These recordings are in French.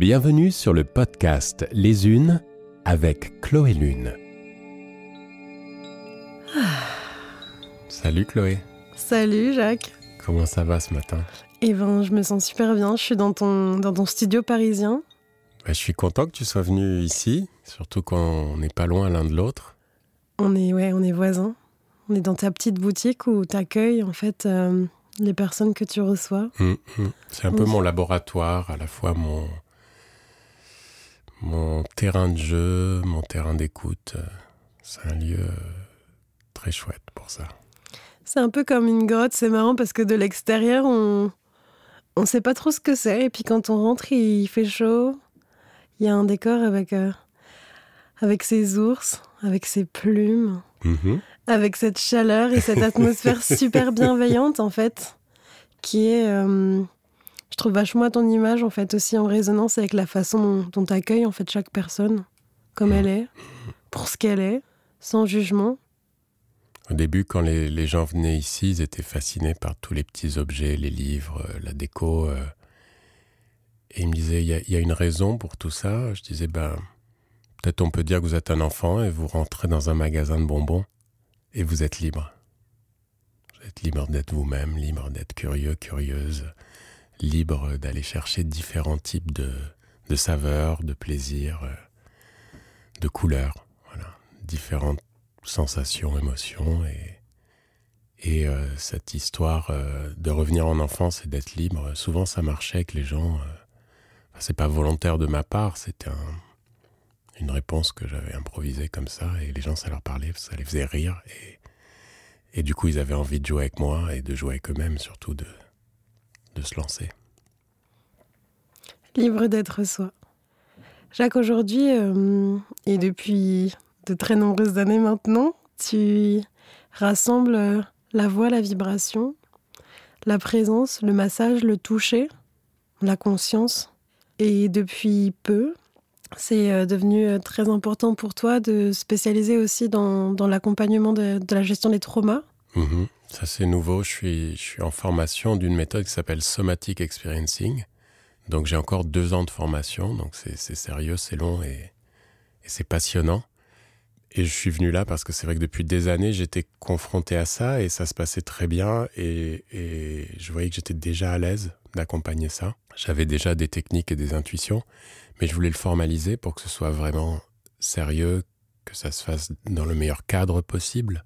Bienvenue sur le podcast Les Unes avec Chloé Lune. Salut Chloé. Salut Jacques. Comment ça va ce matin? Eh ben, je me sens super bien. Je suis dans ton, dans ton studio parisien. Bah, je suis content que tu sois venu ici, surtout quand on n'est pas loin l'un de l'autre. On est, ouais, on est voisins. On est dans ta petite boutique où tu accueilles en fait euh, les personnes que tu reçois. Hum, hum. C'est un peu mon laboratoire, à la fois mon, mon terrain de jeu, mon terrain d'écoute. C'est un lieu très chouette pour ça. C'est un peu comme une grotte, c'est marrant parce que de l'extérieur, on on sait pas trop ce que c'est. Et puis quand on rentre, il fait chaud. Il y a un décor avec, euh, avec ses ours, avec ses plumes, Mhm. avec cette chaleur et cette atmosphère super bienveillante en fait, qui est, euh, je trouve vachement ton image en fait aussi en résonance avec la façon dont tu accueilles en fait chaque personne comme elle est, pour ce qu'elle est, sans jugement. Au début, quand les, gens venaient ici, ils étaient fascinés par tous les petits objets, les livres, euh, la déco. euh, et ils me disaient, il y, y a une raison pour tout ça? Je disais, ben, peut-être on peut dire que vous êtes un enfant et vous rentrez dans un magasin de bonbons et vous êtes libre. Vous êtes libre d'être vous-même, libre d'être curieux, curieuse, libre d'aller chercher différents types de, saveurs, de plaisirs, euh, de couleurs. Voilà, différentes sensations, émotions et, et euh, cette histoire euh, de revenir en enfance et d'être libre, souvent ça marchait avec les gens. c'est pas volontaire de ma part, c'était un- une réponse que j'avais improvisée comme ça et les gens ça leur parlait, ça les faisait rire et, et du coup ils avaient envie de jouer avec moi et de jouer avec eux-mêmes surtout de, de se lancer. Libre d'être soi. Jacques, aujourd'hui, euh, et depuis de très nombreuses années maintenant, tu rassembles euh, la voix, la vibration, la présence, le massage, le toucher, la conscience. Et depuis peu, c'est euh, devenu très important pour toi de spécialiser aussi dans, dans l'accompagnement de, de la gestion des traumas. Mhm. Ça c'est nouveau, je suis, en formation d'une méthode qui s'appelle Somatic Experiencing. Donc j'ai encore deux ans de formation, donc c'est sérieux, c'est long et, c'est passionnant. Et je suis venu là parce que c'est vrai que depuis des années j'étais confronté à ça et ça se passait très bien et je voyais que j'étais déjà à l'aise d'accompagner ça. J'avais déjà des techniques et des intuitions, mais je voulais le formaliser pour que ce soit vraiment sérieux, que ça se fasse dans le meilleur cadre possible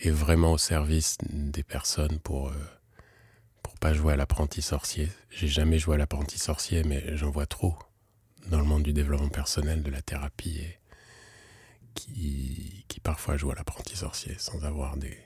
et vraiment au service des personnes pour euh, pour pas jouer à l'apprenti sorcier. J'ai jamais joué à l'apprenti sorcier, mais j'en vois trop dans le monde du développement personnel, de la thérapie, qui, qui parfois jouent à l'apprenti sorcier sans avoir des,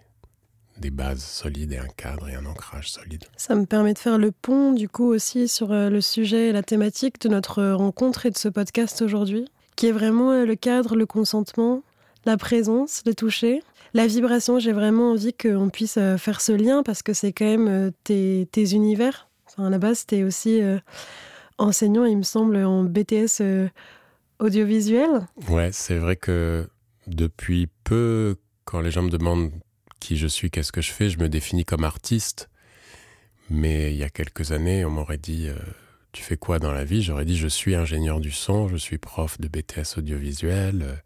des bases solides et un cadre et un ancrage solide. Ça me permet de faire le pont, du coup, aussi sur euh, le sujet et la thématique de notre rencontre et de ce podcast aujourd'hui, qui est vraiment euh, le cadre, le consentement, la présence, le toucher, la vibration. J'ai vraiment envie qu'on puisse euh, faire ce lien parce que c'est quand même euh, tes, univers. Enfin, à la base, tu es aussi euh, enseignant, il me semble, en BTS audiovisuel. Ouais, c'est vrai que depuis peu, quand les gens me demandent qui je suis, qu'est-ce que je fais, je me définis comme artiste. Mais il y a quelques années, on m'aurait dit Tu fais quoi dans la vie? J'aurais dit Je suis ingénieur du son, je suis prof de BTS audiovisuel.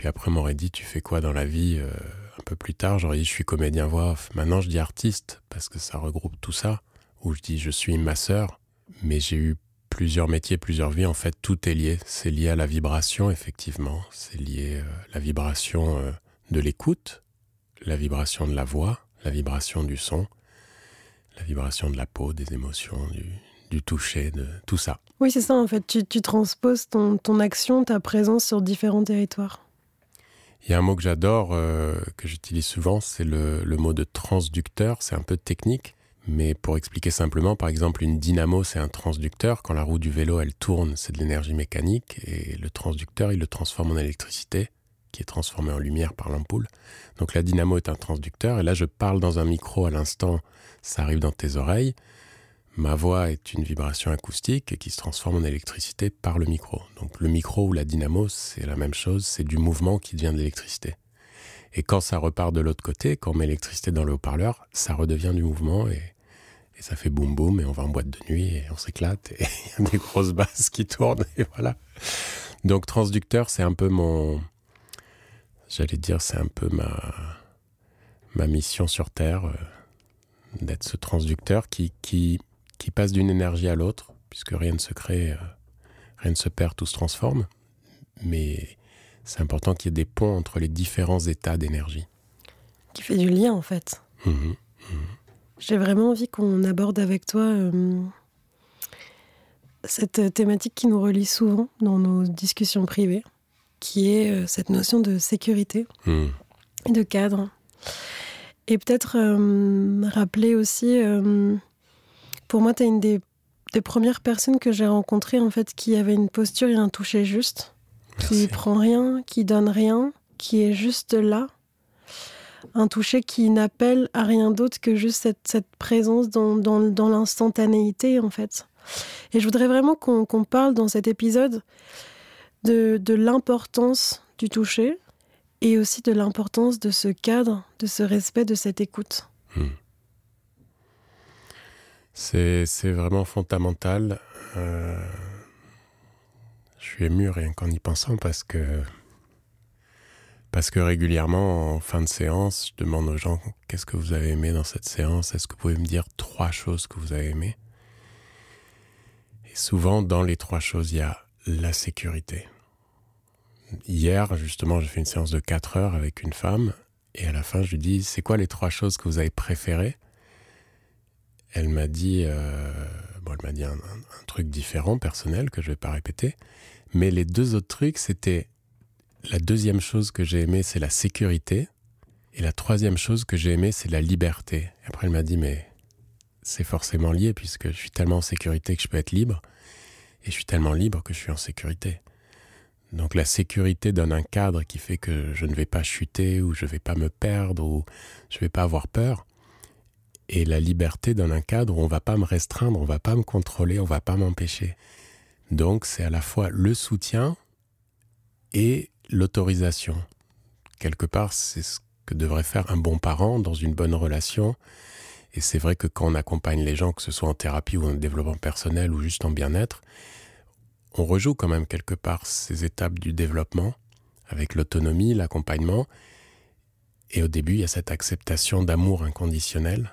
Puis après, on m'aurait dit Tu fais quoi dans la vie Euh, Un peu plus tard, j'aurais dit Je suis comédien voix. Maintenant, je dis artiste parce que ça regroupe tout ça. Ou je dis Je suis masseur. Mais j'ai eu plusieurs métiers, plusieurs vies. En fait, tout est lié. C'est lié à la vibration, effectivement. C'est lié euh, la vibration euh, de l'écoute, la vibration de la voix, la vibration du son, la vibration de la peau, des émotions, du, toucher, de tout ça. Oui, c'est ça, en fait. Tu, transposes ton action, ta présence sur différents territoires. Il y a un mot que j'adore, euh, que j'utilise souvent, c'est le, le mot de transducteur. C'est un peu technique, mais pour expliquer simplement, par exemple, une dynamo, c'est un transducteur. Quand la roue du vélo, elle tourne, c'est de l'énergie mécanique, et le transducteur, il le transforme en électricité, qui est transformée en lumière par l'ampoule. Donc la dynamo est un transducteur, et là, je parle dans un micro à l'instant, ça arrive dans tes oreilles. Ma voix est une vibration acoustique qui se transforme en électricité par le micro. Donc le micro ou la dynamo, c'est la même chose, c'est du mouvement qui devient de l'électricité. Et quand ça repart de l'autre côté, quand on met l'électricité dans le haut-parleur, ça redevient du mouvement et, ça fait boum boum et on va en boîte de nuit et on s'éclate et il y a des grosses basses qui tournent et voilà. Donc transducteur, c'est un peu mon... J'allais dire, c'est un peu ma, ma mission sur Terre, euh, d'être ce transducteur qui, qui, qui passe d'une énergie à l'autre, puisque rien ne se crée, euh, rien ne se perd, tout se transforme. Mais c'est important qu'il y ait des ponts entre les différents états d'énergie. Qui fait du lien en fait. Mmh mmh J'ai vraiment envie qu'on aborde avec toi euh, cette thématique qui nous relie souvent dans nos discussions privées, qui est euh, cette notion de sécurité mmh. et de cadre. Et peut-être euh, rappeler aussi, pour moi, tu es une des, des, premières personnes que j'ai rencontrées en fait qui avait une posture et un toucher juste qui prend rien, qui donne rien, qui est juste là. Un toucher qui n'appelle à rien d'autre que juste cette, présence dans, dans, l'instantanéité, en fait. Et je voudrais vraiment qu'on parle dans cet épisode de, de l'importance du toucher et aussi de l'importance de ce cadre, de ce respect, de cette écoute. Hmm. C'est vraiment fondamental. Euh, je suis ému rien qu'en y pensant parce que parce que régulièrement en fin de séance, je demande aux gens qu'est-ce que vous avez aimé dans cette séance? Est-ce que vous pouvez me dire trois choses que vous avez aimées? Et souvent dans les trois choses, il y a la sécurité. Hier, justement, j'ai fait une séance de quatre heures avec une femme et à la fin, je lui dis c'est quoi les trois choses que vous avez préférées? Elle m'a dit euh, bon, elle m'a dit un, truc différent, personnel, que je vais pas répéter. Mais les deux autres trucs, c'était la deuxième chose que j'ai aimé, c'est la sécurité. Et la troisième chose que j'ai aimé, c'est la liberté. Après, elle m'a dit, mais c'est forcément lié puisque je suis tellement en sécurité que je peux être libre. Et je suis tellement libre que je suis en sécurité. Donc la sécurité donne un cadre qui fait que je ne vais pas chuter ou je ne vais pas me perdre ou je ne vais pas avoir peur. Et la liberté donne un cadre où on va pas me restreindre, on va pas me contrôler, on va pas m'empêcher. Donc c'est à la fois le soutien et l'autorisation. Quelque part, c'est ce que devrait faire un bon parent dans une bonne relation. Et c'est vrai que quand on accompagne les gens, que ce soit en thérapie ou en développement personnel ou juste en bien-être, on rejoue quand même quelque part ces étapes du développement avec l'autonomie, l'accompagnement. Et au début, il y a cette acceptation d'amour inconditionnel.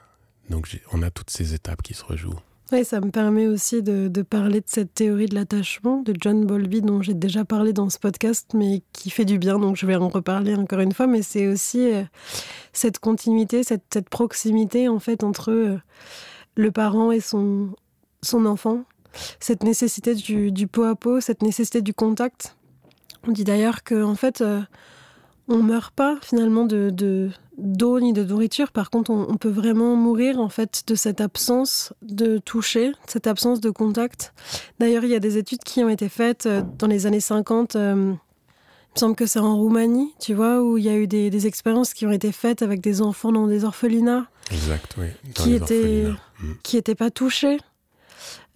Donc on a toutes ces étapes qui se rejouent. Oui, ça me permet aussi de, parler de cette théorie de l'attachement de John Bowlby dont j'ai déjà parlé dans ce podcast, mais qui fait du bien, donc je vais en reparler encore une fois. Mais c'est aussi euh, cette continuité, cette, proximité en fait entre euh, le parent et son, enfant, cette nécessité du, du pot à pot, cette nécessité du contact. On dit d'ailleurs que en fait, euh, on meurt pas finalement de, d'eau ni de nourriture. Par contre, on, peut vraiment mourir en fait de cette absence de toucher, cette absence de contact. D'ailleurs, il y a des études qui ont été faites euh, dans les années 50. Euh, il me semble que c'est en Roumanie, tu vois, où il y a eu des, expériences qui ont été faites avec des enfants dans des orphelinats. Exact, oui. qui étaient, mm. qui n'étaient pas touchés.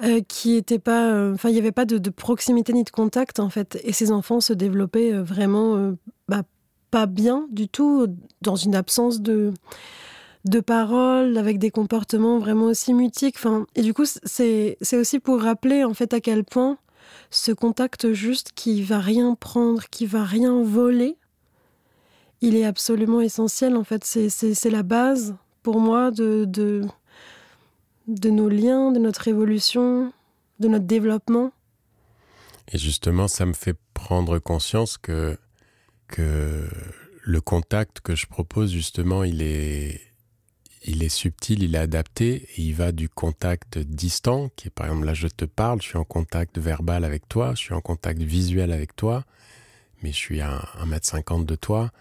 Euh, qui était pas, enfin, il n'y avait pas de, proximité ni de contact en fait, et ces enfants se développaient vraiment bah, pas bien du tout, dans une absence de, de parole, avec des comportements vraiment aussi mutiques. Enfin, et du coup, c'est aussi pour rappeler en fait à quel point ce contact juste qui va rien prendre, qui va rien voler, il est absolument essentiel. En fait, c'est la base pour moi de, de, de nos liens, de notre évolution, de notre développement. Et justement, ça me fait prendre conscience que que le contact que je propose, justement, il est, il est subtil, il est adapté, et il va du contact distant, qui est par exemple là je te parle, je suis en contact verbal avec toi, je suis en contact visuel avec toi, mais je suis à 1m50 de toi.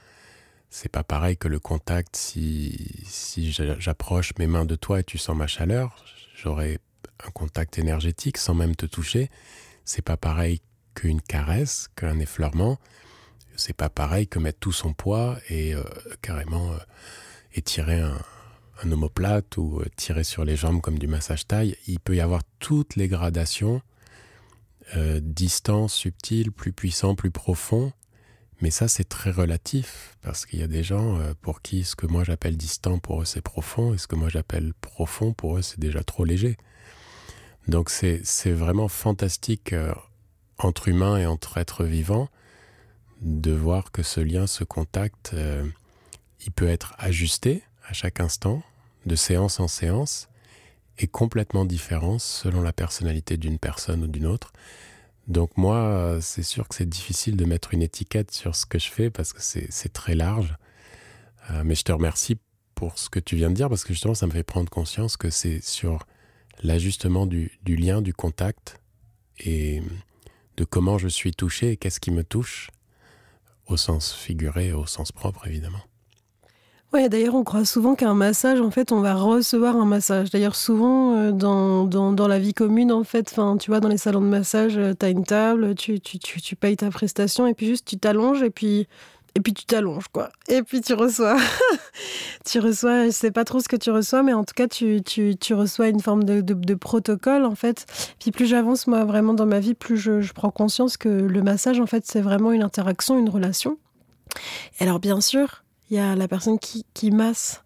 C'est pas pareil que le contact si, si j'approche mes mains de toi et tu sens ma chaleur, j'aurai un contact énergétique sans même te toucher. C'est pas pareil qu'une caresse, qu'un effleurement c'est pas pareil que mettre tout son poids et euh, carrément euh, étirer un, omoplate ou euh, tirer sur les jambes comme du massage taille. Il peut y avoir toutes les gradations, distance, subtil, plus puissant, plus profond, Mais ça, c'est très relatif, parce qu'il y a des gens euh, pour qui ce que moi j'appelle distant, pour eux, c'est profond, et ce que moi j'appelle profond, pour eux, c'est déjà trop léger. Donc c'est vraiment fantastique euh, entre humains et entre êtres vivants de voir que ce lien, ce contact, euh, il peut être ajusté à chaque instant, de séance en séance, et complètement différent selon la personnalité d'une personne ou d'une autre. Donc moi, c'est sûr que c'est difficile de mettre une étiquette sur ce que je fais parce que c'est très large. Euh, mais je te remercie pour ce que tu viens de dire parce que justement, ça me fait prendre conscience que c'est sur l'ajustement du, du, lien, du contact et de comment je suis touché et qu'est-ce qui me touche au sens figuré, au sens propre évidemment. Ouais, d'ailleurs, on croit souvent qu'un massage, en fait, on va recevoir un massage. D'ailleurs, souvent, euh, dans, dans, dans, la vie commune, en fait, fin, tu vois, dans les salons de massage, euh, tu as une table, tu, tu, tu, tu, payes ta prestation, et puis juste, tu t'allonges, et puis, et puis tu t'allonges, quoi. Et puis tu reçois. tu reçois, je sais pas trop ce que tu reçois, mais en tout cas, tu, tu, tu reçois une forme de, de, de, protocole, en fait. Puis plus j'avance, moi, vraiment, dans ma vie, plus je, je prends conscience que le massage, en fait, c'est vraiment une interaction, une relation. Et alors, bien sûr, il y a la personne qui, qui masse,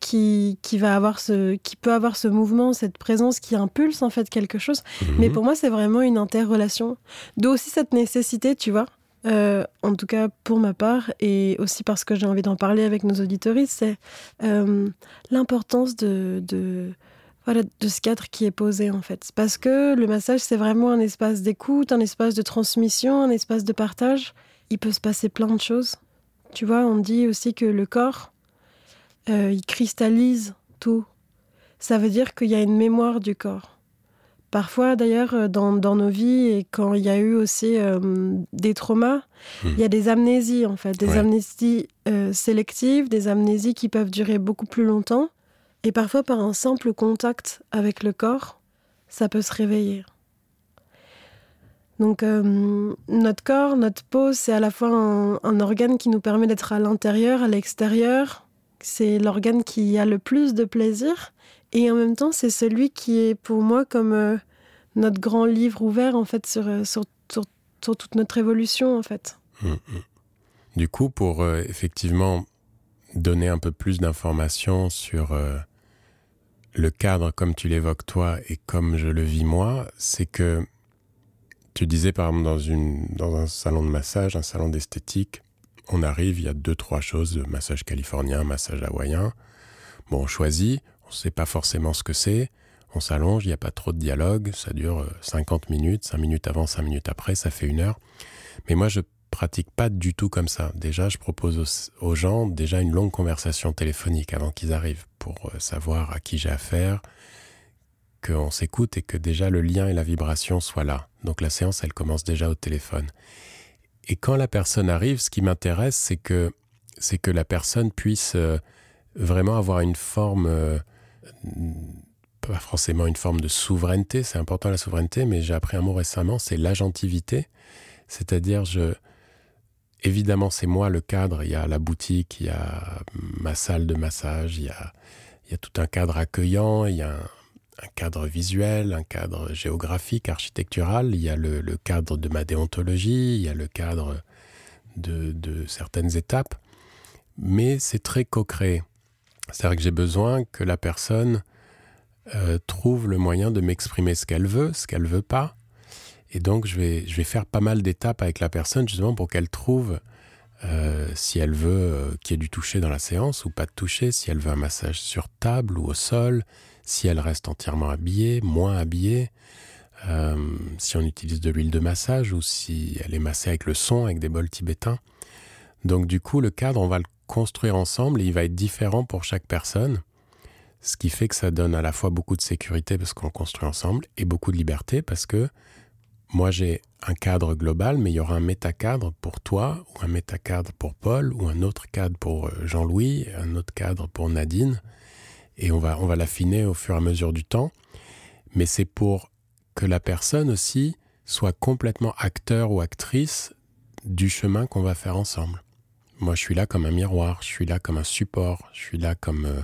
qui, qui, va avoir ce, qui peut avoir ce mouvement, cette présence qui impulse en fait quelque chose. Mhm. Mais pour moi, c'est vraiment une interrelation. D'où aussi cette nécessité, tu vois, euh, en tout cas pour ma part, et aussi parce que j'ai envie d'en parler avec nos auditoristes, c'est euh, l'importance de, voilà, de ce cadre qui est posé en fait. Parce que le massage, c'est vraiment un espace d'écoute, un espace de transmission, un espace de partage. Il peut se passer plein de choses. Tu vois, on dit aussi que le corps, euh, il cristallise tout. Ça veut dire qu'il y a une mémoire du corps. Parfois, d'ailleurs, euh, dans, dans, nos vies, et quand il y a eu aussi euh, des traumas, mmh. il y a des amnésies, en fait, des ouais. amnésies euh, sélectives, des amnésies qui peuvent durer beaucoup plus longtemps. Et parfois, par un simple contact avec le corps, ça peut se réveiller. Donc euh, notre corps, notre peau, c'est à la fois un, un, organe qui nous permet d'être à l'intérieur, à l'extérieur. C'est l'organe qui a le plus de plaisir. Et en même temps, c'est celui qui est pour moi comme euh, notre grand livre ouvert en fait sur, euh, sur, sur, sur toute notre évolution en fait. Mmh, mmh. Du coup, pour euh, effectivement donner un peu plus d'informations sur le cadre comme tu l'évoques toi et comme je le vis moi, c'est que Tu disais par exemple dans, une, dans un salon de massage, un salon d'esthétique, on arrive, il y a deux, trois choses, massage californien, massage hawaïen. Bon, on choisit, on ne sait pas forcément ce que c'est, on s'allonge, il n'y a pas trop de dialogue, ça dure 50 minutes, 5 minutes avant, 5 minutes après, ça fait une heure. Mais moi, je pratique pas du tout comme ça. Déjà, je propose aux, gens déjà une longue conversation téléphonique avant qu'ils arrivent pour euh, savoir à qui j'ai affaire, qu'on s'écoute et que déjà le lien et la vibration soient là. Donc la séance, elle commence déjà au téléphone. Et quand la personne arrive, ce qui m'intéresse, c'est que, c'est que la personne puisse euh, vraiment avoir une forme, euh, pas forcément une forme de souveraineté, c'est important la souveraineté, mais j'ai appris un mot récemment, c'est l'agentivité. C'est-à-dire, je, évidemment, c'est moi le cadre, il y a la boutique, il y a ma salle de massage, il y a, il y a tout un cadre accueillant, il y a un, cadre visuel, un cadre géographique, architectural, il y a le, le cadre de ma déontologie, il y a le cadre de, de certaines étapes, mais c'est très co-créé. C'est-à-dire que j'ai besoin que la personne euh, trouve le moyen de m'exprimer ce qu'elle veut, ce qu'elle veut pas. Et donc je vais, je vais faire pas mal d'étapes avec la personne justement pour qu'elle trouve euh, si elle veut euh, qu'il y ait du toucher dans la séance ou pas de toucher, si elle veut un massage sur table ou au sol, si elle reste entièrement habillée, moins habillée, si on utilise de l'huile de massage ou si elle est massée avec le son, avec des bols tibétains. Donc du coup, le cadre, on va le construire ensemble et il va être différent pour chaque personne, ce qui fait que ça donne à la fois beaucoup de sécurité parce qu'on construit ensemble et beaucoup de liberté parce que moi j'ai un cadre global, mais il y aura un métacadre pour toi ou un métacadre pour Paul ou un autre cadre pour euh, Jean-Louis, un autre cadre pour Nadine et on va, on va l'affiner au fur et à mesure du temps. Mais c'est pour que la personne aussi soit complètement acteur ou actrice du chemin qu'on va faire ensemble. Moi, je suis là comme un miroir, je suis là comme un support, je suis là comme, euh,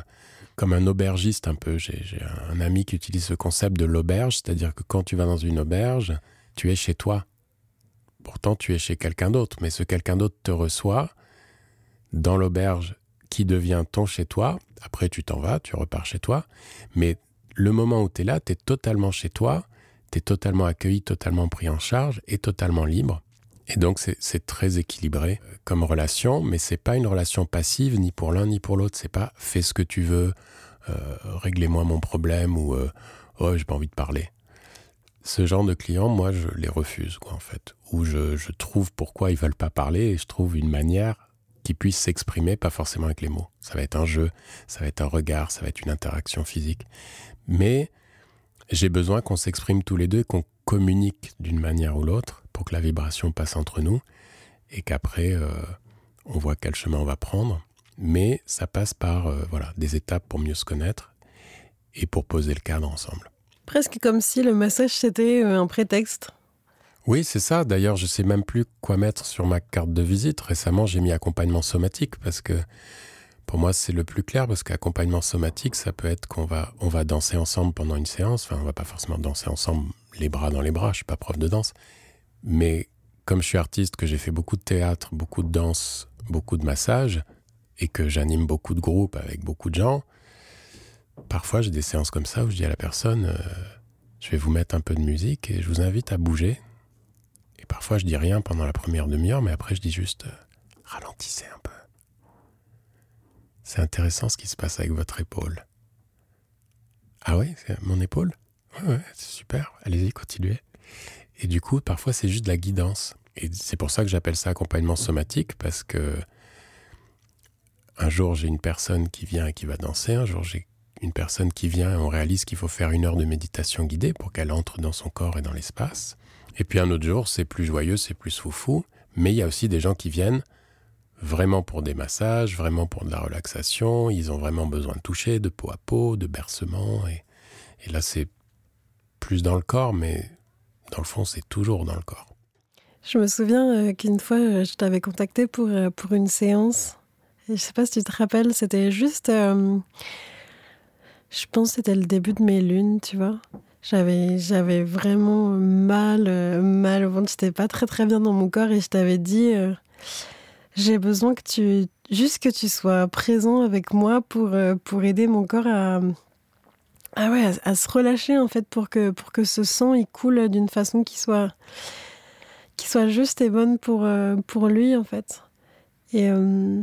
comme un aubergiste un peu. J'ai un ami qui utilise ce concept de l'auberge, c'est-à-dire que quand tu vas dans une auberge, tu es chez toi. Pourtant, tu es chez quelqu'un d'autre, mais ce quelqu'un d'autre te reçoit dans l'auberge qui devient ton chez toi. Après, tu t'en vas, tu repars chez toi. Mais le moment où tu es là, tu es totalement chez toi, tu es totalement accueilli, totalement pris en charge et totalement libre. Et donc, c'est très équilibré euh, comme relation, mais c'est pas une relation passive, ni pour l'un ni pour l'autre. C'est pas fais ce que tu veux, euh, réglez-moi mon problème ou euh, oh, j'ai pas envie de parler. Ce genre de clients, moi, je les refuse, quoi, en fait. Ou je, trouve pourquoi ils veulent pas parler et je trouve une manière qui puisse s'exprimer, pas forcément avec les mots. Ça va être un jeu, ça va être un regard, ça va être une interaction physique. Mais j'ai besoin qu'on s'exprime tous les deux, qu'on communique d'une manière ou l'autre pour que la vibration passe entre nous et qu'après, euh, on voit quel chemin on va prendre. Mais ça passe par euh, voilà, des étapes pour mieux se connaître et pour poser le cadre ensemble. Presque comme si le massage c'était euh, un prétexte. Oui, c'est ça. D'ailleurs, je sais même plus quoi mettre sur ma carte de visite. Récemment, j'ai mis accompagnement somatique parce que pour moi, c'est le plus clair parce qu'accompagnement somatique, ça peut être qu'on va, on va danser ensemble pendant une séance. Enfin, on va pas forcément danser ensemble les bras dans les bras. Je suis pas prof de danse. Mais comme je suis artiste, que j'ai fait beaucoup de théâtre, beaucoup de danse, beaucoup de massage, et que j'anime beaucoup de groupes avec beaucoup de gens, parfois j'ai des séances comme ça où je dis à la personne, euh, je vais vous mettre un peu de musique et je vous invite à bouger. Et parfois je dis rien pendant la première demi-heure, mais après je dis juste, euh, ralentissez un peu. C'est intéressant ce qui se passe avec votre épaule. Ah oui, c'est mon épaule? Ouais, ouais c'est super. Allez-y, continuez. Et du coup, parfois, c'est juste de la guidance. Et c'est pour ça que j'appelle ça accompagnement somatique, parce que un jour, j'ai une personne qui vient et qui va danser, un jour, j'ai une personne qui vient et on réalise qu'il faut faire une heure de méditation guidée pour qu'elle entre dans son corps et dans l'espace. Et puis un autre jour, c'est plus joyeux, c'est plus foufou, mais il y a aussi des gens qui viennent vraiment pour des massages, vraiment pour de la relaxation, ils ont vraiment besoin de toucher, de peau à peau, de bercement, et, là c'est plus dans le corps, mais dans le fond, c'est toujours dans le corps. Je me souviens euh, qu'une fois, euh, je t'avais contacté pour, euh, pour une séance. Je sais pas si tu te rappelles, c'était juste. je pense que c'était le début de mes lunes, tu vois. J'avais, j'avais vraiment mal, mal au ventre. J'étais pas très très bien dans mon corps et je t'avais dit j'ai besoin que tu. Juste que tu sois présent avec moi pour, pour aider mon corps à, ah ouais, à, se relâcher en fait pour que, pour que ce sang il coule d'une façon qui soit, qui soit juste et bonne pour, euh, pour lui en fait. Et, euh,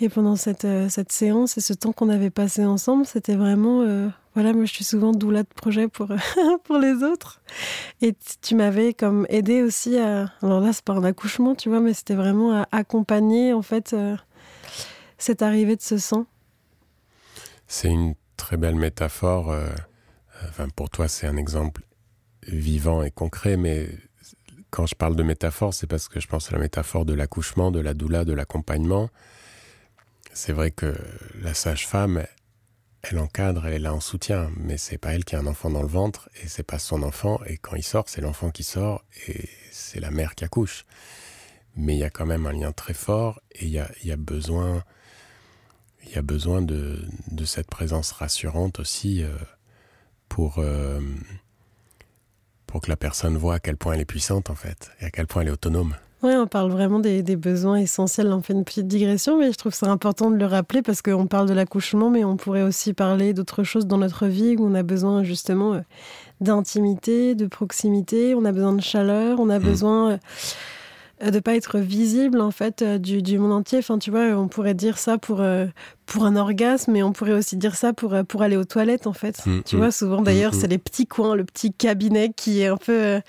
et pendant cette, euh, cette séance et ce temps qu'on avait passé ensemble, c'était vraiment. voilà, moi je suis souvent doula de projet pour, pour les autres. Et tu m'avais comme aidé aussi à. Alors là, c'est pas un accouchement, tu vois, mais c'était vraiment à accompagner en fait cette arrivée de ce sang. C'est une très belle métaphore. Euh, enfin, pour toi, c'est un exemple vivant et concret, mais quand je parle de métaphore, c'est parce que je pense à la métaphore de l'accouchement, de la doula, de l'accompagnement. C'est vrai que la sage-femme, elle encadre, elle est là en soutien, mais c'est pas elle qui a un enfant dans le ventre et c'est pas son enfant. Et quand il sort, c'est l'enfant qui sort et c'est la mère qui accouche. Mais il y a quand même un lien très fort et il y a, besoin y a besoin de, de cette présence rassurante aussi euh, pour, euh, pour que la personne voit à quel point elle est puissante en fait et à quel point elle est autonome. Oui, on parle vraiment des, des, besoins essentiels. On fait une petite digression, mais je trouve ça important de le rappeler parce qu'on parle de l'accouchement, mais on pourrait aussi parler d'autres choses dans notre vie où on a besoin justement euh, d'intimité, de proximité, on a besoin de chaleur, on a mmh. besoin euh, de pas être visible en fait euh, du, du, monde entier. Enfin, tu vois, on pourrait dire ça pour euh, pour un orgasme, mais on pourrait aussi dire ça pour pour aller aux toilettes en fait. Mm, tu vois, mm. souvent d'ailleurs, mm, c'est les petits coins, le petit cabinet qui est un peu.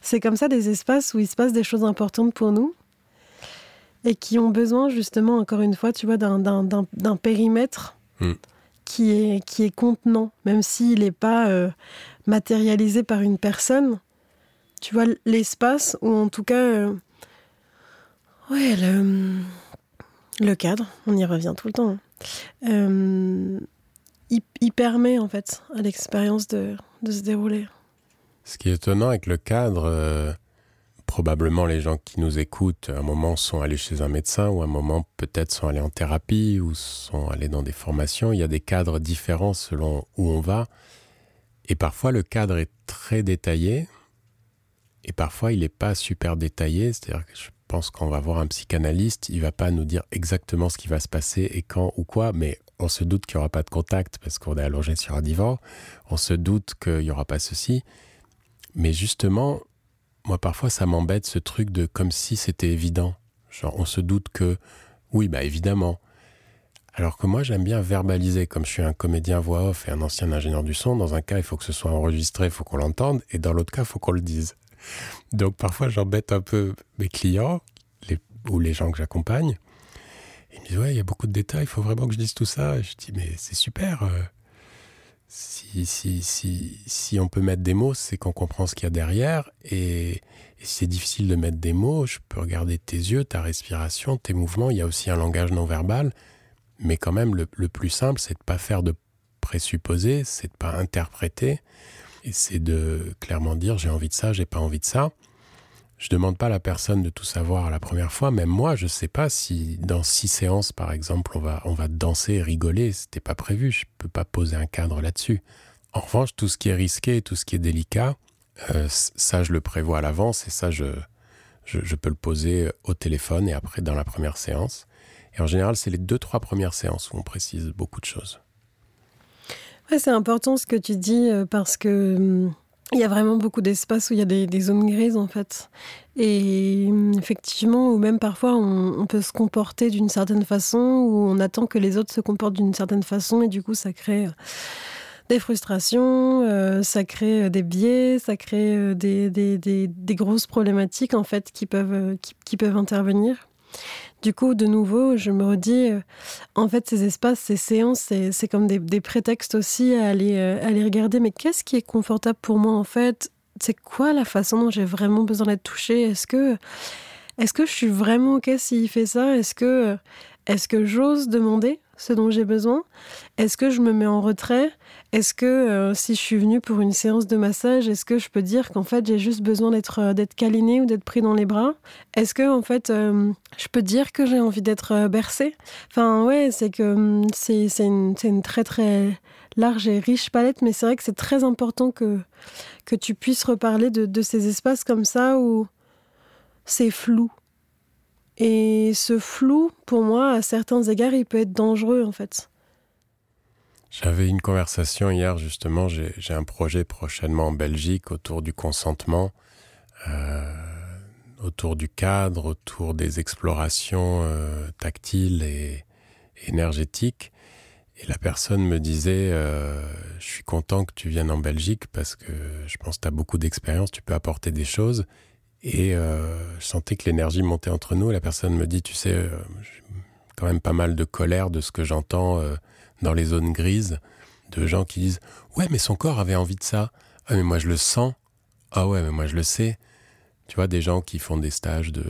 c'est comme ça des espaces où il se passe des choses importantes pour nous et qui ont besoin justement, encore une fois, tu vois, d'un périmètre qui est qui est contenant, même s'il n'est pas matérialisé par une personne. Tu vois, l'espace, ou en tout cas, Ouais, le, cadre, on y revient tout le temps. Hein. Euh, il, permet en fait à l'expérience de, de, se dérouler. Ce qui est étonnant avec le cadre, euh, probablement les gens qui nous écoutent, à un moment sont allés chez un médecin ou à un moment peut-être sont allés en thérapie ou sont allés dans des formations. Il y a des cadres différents selon où on va. Et parfois le cadre est très détaillé Et parfois, il n'est pas super détaillé. C'est-à-dire que je pense qu'on va voir un psychanalyste, il va pas nous dire exactement ce qui va se passer et quand ou quoi, mais on se doute qu'il n'y aura pas de contact parce qu'on est allongé sur un divan. On se doute qu'il n'y aura pas ceci. Mais justement, moi, parfois, ça m'embête ce truc de comme si c'était évident. Genre, on se doute que, oui, bah évidemment. Alors que moi, j'aime bien verbaliser, comme je suis un comédien voix off et un ancien ingénieur du son. Dans un cas, il faut que ce soit enregistré, il faut qu'on l'entende, et dans l'autre cas, il faut qu'on le dise. Donc parfois, j'embête un peu mes clients ou les gens que j'accompagne. Ils me disent, ouais, il y a beaucoup de détails, il faut vraiment que je dise tout ça. je dis, mais c'est super. Euh, si, si, si, si on peut mettre des mots, c'est qu'on comprend ce qu'il y a derrière. Et, si c'est difficile de mettre des mots, je peux regarder tes yeux, ta respiration, tes mouvements. Il y a aussi un langage non verbal. Mais quand même, le, plus simple, c'est de ne pas faire de présupposés, c'est de ne pas interpréter. Et c'est de clairement dire j'ai envie de ça, j'ai pas envie de ça. Je demande pas à la personne de tout savoir à la première fois. Même moi, je sais pas si dans six séances, par exemple, on va, on va danser rigoler. C'était pas prévu. Je peux pas poser un cadre là-dessus. En revanche, tout ce qui est risqué, tout ce qui est délicat, euh, ça, je le prévois à l'avance et ça, je, je, peux le poser au téléphone et après dans la première séance. Et en général, c'est les deux, trois premières séances où on précise beaucoup de choses. C'est important ce que tu dis euh, parce que hum, il y a vraiment beaucoup d'espaces où il y a des, zones grises en fait. Et hum, effectivement, ou même parfois on, peut se comporter d'une certaine façon, ou on attend que les autres se comportent d'une certaine façon, et du coup ça crée euh, des frustrations, euh, ça crée des biais, ça crée des, des, grosses problématiques en fait qui peuvent, qui peuvent intervenir. Du coup, de nouveau, je me redis, euh, en fait, ces espaces, ces séances, c'est comme des, prétextes aussi à aller, euh, aller regarder, mais qu'est-ce qui est confortable pour moi, en fait? C'est quoi la façon dont j'ai vraiment besoin d'être touchée? Est-ce que, est que je suis vraiment OK s'il fait ça? Est-ce que, est que j'ose demander ce dont j'ai besoin? Est-ce que je me mets en retrait? Est-ce que euh, si je suis venue pour une séance de massage, est-ce que je peux dire qu'en fait j'ai juste besoin d'être euh, ou d'être pris dans les bras? Est-ce que en fait euh, je peux dire que j'ai envie d'être bercée? Enfin ouais, c'est que hum, c'est une, une très très large et riche palette, mais c'est vrai que c'est très important que, que tu puisses reparler de, de ces espaces comme ça où c'est flou. Et ce flou, pour moi, à certains égards, il peut être dangereux, en fait. J'avais une conversation hier, justement, j'ai un projet prochainement en Belgique autour du consentement, euh, autour du cadre, autour des explorations euh, tactiles et énergétiques. Et la personne me disait, euh, je suis content que tu viennes en Belgique parce que je pense que tu as beaucoup d'expérience, tu peux apporter des choses. Et je sentais que l'énergie montait entre nous. la personne me dit, tu sais, j'ai quand même pas mal de colère de ce que j'entends dans les zones grises, de gens qui disent, ouais, mais son corps avait envie de ça. Ah, mais moi je le sens. Ah ouais, mais moi je le sais. Tu vois, des gens qui font des stages de,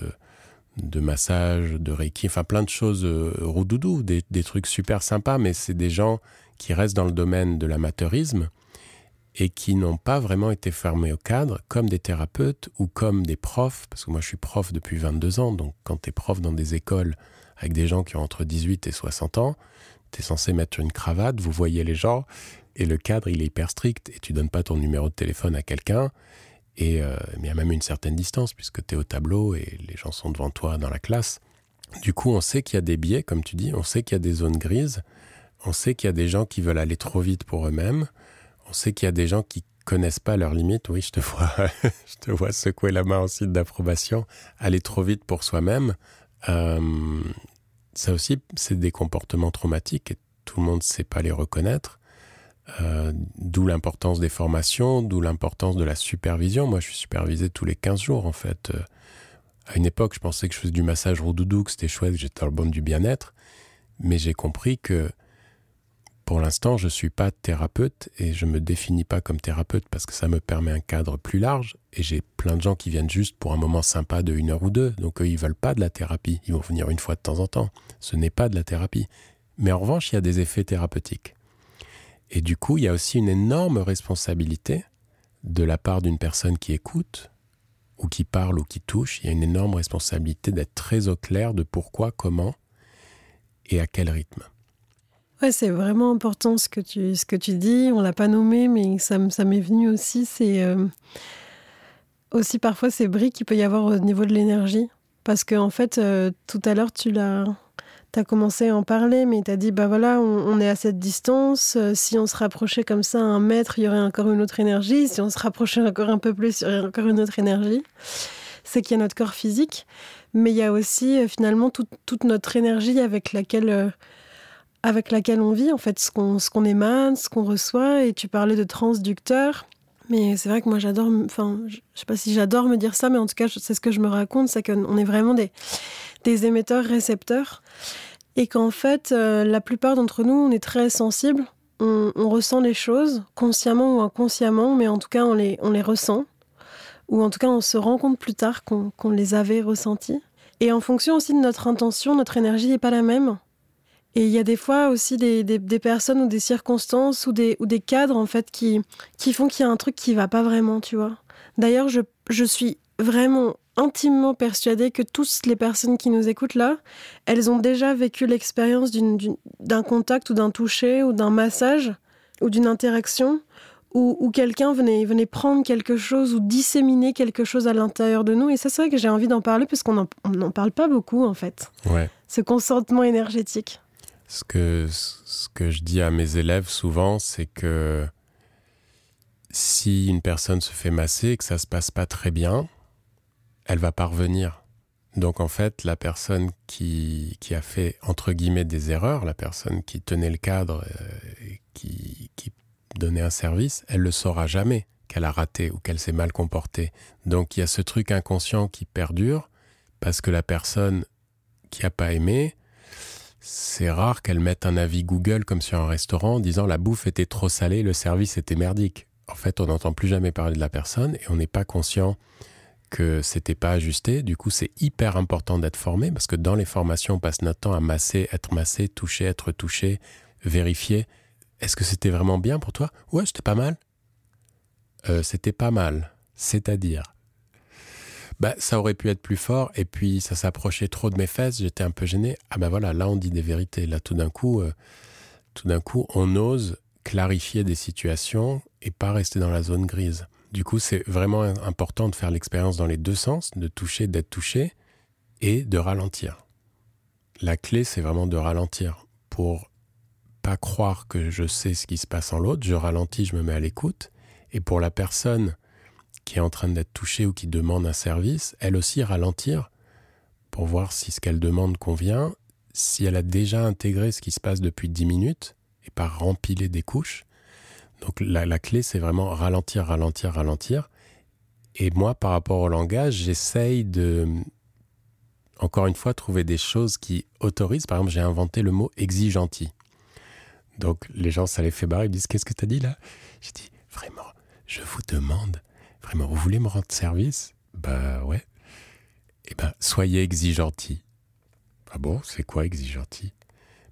de massage, de reiki, enfin plein de choses roudoudou, des, des trucs super sympas, mais c'est des gens qui restent dans le domaine de l'amateurisme et qui n'ont pas vraiment été fermés au cadre, comme des thérapeutes ou comme des profs, parce que moi je suis prof depuis 22 ans, donc quand tu es prof dans des écoles avec des gens qui ont entre 18 et 60 ans, tu es censé mettre une cravate, vous voyez les gens, et le cadre il est hyper strict, et tu donnes pas ton numéro de téléphone à quelqu'un, et euh, mais il y a même une certaine distance, puisque tu es au tableau et les gens sont devant toi dans la classe. Du coup, on sait qu'il y a des biais, comme tu dis, on sait qu'il y a des zones grises, on sait qu'il y a des gens qui veulent aller trop vite pour eux-mêmes, on sait qu'il y a des gens qui connaissent pas leurs limites. Oui, je te vois, je te vois secouer la main en signe d'approbation, aller trop vite pour soi-même. Euh, ça aussi, c'est des comportements traumatiques et tout le monde ne sait pas les reconnaître. Euh, d'où l'importance des formations, d'où l'importance de la supervision. Moi, je suis supervisé tous les 15 jours, en fait. Euh, à une époque, je pensais que je faisais du massage roudoudou, que c'était chouette, que j'étais dans le bon du bien-être. Mais j'ai compris que pour l'instant, je ne suis pas thérapeute et je ne me définis pas comme thérapeute parce que ça me permet un cadre plus large et j'ai plein de gens qui viennent juste pour un moment sympa de une heure ou deux. Donc eux, ils veulent pas de la thérapie. Ils vont venir une fois de temps en temps. Ce n'est pas de la thérapie. Mais en revanche, il y a des effets thérapeutiques. Et du coup, il y a aussi une énorme responsabilité de la part d'une personne qui écoute ou qui parle ou qui touche. Il y a une énorme responsabilité d'être très au clair de pourquoi, comment et à quel rythme. Ouais, c'est vraiment important ce que tu, ce que tu dis. On l'a pas nommé, mais ça, ça m'est venu aussi. C'est euh, aussi parfois ces briques qu'il peut y avoir au niveau de l'énergie. Parce que, en fait, euh, tout à l'heure, tu l'as. as commencé à en parler, mais tu as dit, bah voilà, on, est à cette distance. Euh, si on se rapprochait comme ça à un mètre, il y aurait encore une autre énergie. Si on se rapprochait encore un peu plus, il y aurait encore une autre énergie. C'est qu'il y a notre corps physique, mais il y a aussi finalement toute notre énergie avec laquelle, avec laquelle on vit, en fait, ce qu'on qu'on émane, ce qu'on reçoit. Et tu parlais de transducteur. Mais c'est vrai que moi j'adore, enfin, je sais pas si j'adore me dire ça, mais en tout cas, c'est ce que je me raconte, c'est qu'on est vraiment des, des émetteurs-récepteurs. Et qu'en fait, euh, la plupart d'entre nous, on est très sensibles, on, ressent les choses, consciemment ou inconsciemment, mais en tout cas, on les, on les ressent. Ou en tout cas, on se rend compte plus tard qu'on les avait ressentis. Et en fonction aussi de notre intention, notre énergie n'est pas la même. Et il y a des fois aussi des, des, personnes ou des circonstances ou des, ou des cadres en fait qui, qui font qu'il y a un truc qui va pas vraiment, tu vois. D'ailleurs, je, je suis vraiment intimement persuadée que toutes les personnes qui nous écoutent là, elles ont déjà vécu l'expérience d'un contact ou d'un toucher ou d'un massage ou d'une interaction où, où quelqu'un venait, venait prendre quelque chose ou disséminer quelque chose à l'intérieur de nous. Et ça, c'est vrai que j'ai envie d'en parler parce qu'on n'en parle pas beaucoup en fait. Ouais. Ce consentement énergétique. Ce que, ce que je dis à mes élèves souvent, c'est que si une personne se fait masser et que ça se passe pas très bien, elle va pas revenir. Donc en fait, la personne qui, qui, a fait entre guillemets des erreurs, la personne qui tenait le cadre, euh, qui, qui donnait un service, elle le saura jamais qu'elle a raté ou qu'elle s'est mal comportée. Donc il y a ce truc inconscient qui perdure parce que la personne qui a pas aimé, c'est rare qu'elle mette un avis Google comme sur un restaurant en disant la bouffe était trop salée, le service était merdique. En fait, on n'entend plus jamais parler de la personne et on n'est pas conscient que c'était pas ajusté. Du coup, c'est hyper important d'être formé parce que dans les formations, on passe notre temps à masser, être massé, toucher, être touché, vérifier. Est-ce que c'était vraiment bien pour toi? Ouais, c'était pas mal. Euh, c'était pas mal. C'est-à-dire bah, ça aurait pu être plus fort, et puis ça s'approchait trop de mes fesses, j'étais un peu gêné. Ah ben voilà, là on dit des vérités. Là tout d'un coup, euh, tout d'un coup, on ose clarifier des situations et pas rester dans la zone grise. Du coup, c'est vraiment important de faire l'expérience dans les deux sens, de toucher, d'être touché, et de ralentir. La clé, c'est vraiment de ralentir pour pas croire que je sais ce qui se passe en l'autre. Je ralentis, je me mets à l'écoute. Et pour la personne qui est en train d'être touchée ou qui demande un service, elle aussi ralentir pour voir si ce qu'elle demande convient, si elle a déjà intégré ce qui se passe depuis 10 minutes et pas rempiler des couches. Donc la, clé, c'est vraiment ralentir, ralentir, ralentir. Et moi, par rapport au langage, j'essaye de, encore une fois, trouver des choses qui autorisent. Par exemple, j'ai inventé le mot exigenty. Donc les gens, ça les fait barrer, ils me disent Qu'est-ce que tu as dit là? J'ai dit Vraiment, je vous demande Vraiment, vous voulez me rendre service? Bah ouais. Eh ben, soyez exigentis. Ah bon, c'est quoi exigentis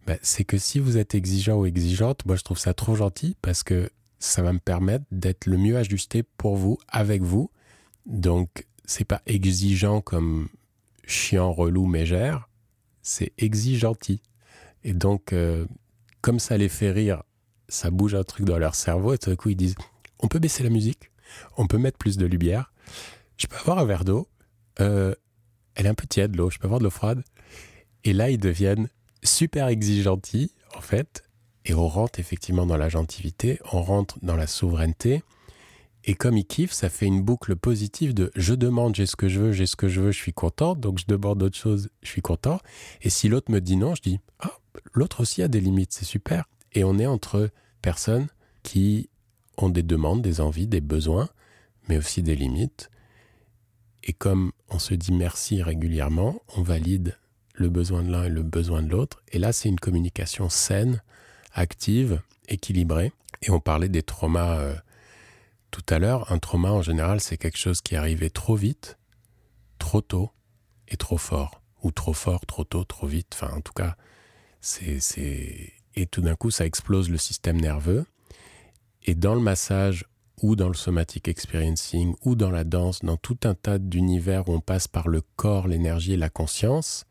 bah, C'est que si vous êtes exigeant ou exigeante, moi je trouve ça trop gentil parce que ça va me permettre d'être le mieux ajusté pour vous, avec vous. Donc, c'est pas exigeant comme chiant, relou, mégère, c'est exigentis. Et donc, euh, comme ça les fait rire, ça bouge un truc dans leur cerveau et tout d'un coup ils disent on peut baisser la musique? On peut mettre plus de lumière. Je peux avoir un verre d'eau. Euh, elle est un peu tiède, l'eau. Je peux avoir de l'eau froide. Et là, ils deviennent super exigentis, en fait. Et on rentre effectivement dans la gentilité, on rentre dans la souveraineté. Et comme ils kiffent, ça fait une boucle positive de je demande, j'ai ce que je veux, j'ai ce que je veux, je suis content. Donc je demande autre chose, je suis content. Et si l'autre me dit non, je dis ah, l'autre aussi a des limites, c'est super. Et on est entre personnes qui ont des demandes, des envies, des besoins, mais aussi des limites. Et comme on se dit merci régulièrement, on valide le besoin de l'un et le besoin de l'autre. Et là, c'est une communication saine, active, équilibrée. Et on parlait des traumas euh, tout à l'heure. Un trauma, en général, c'est quelque chose qui arrivé trop vite, trop tôt et trop fort. Ou trop fort, trop tôt, trop vite. Enfin, en tout cas, c'est... Et tout d'un coup, ça explose le système nerveux. Et dans le massage ou dans le somatic experiencing ou dans la danse, dans tout un tas d'univers où on passe par le corps, l'énergie et la conscience,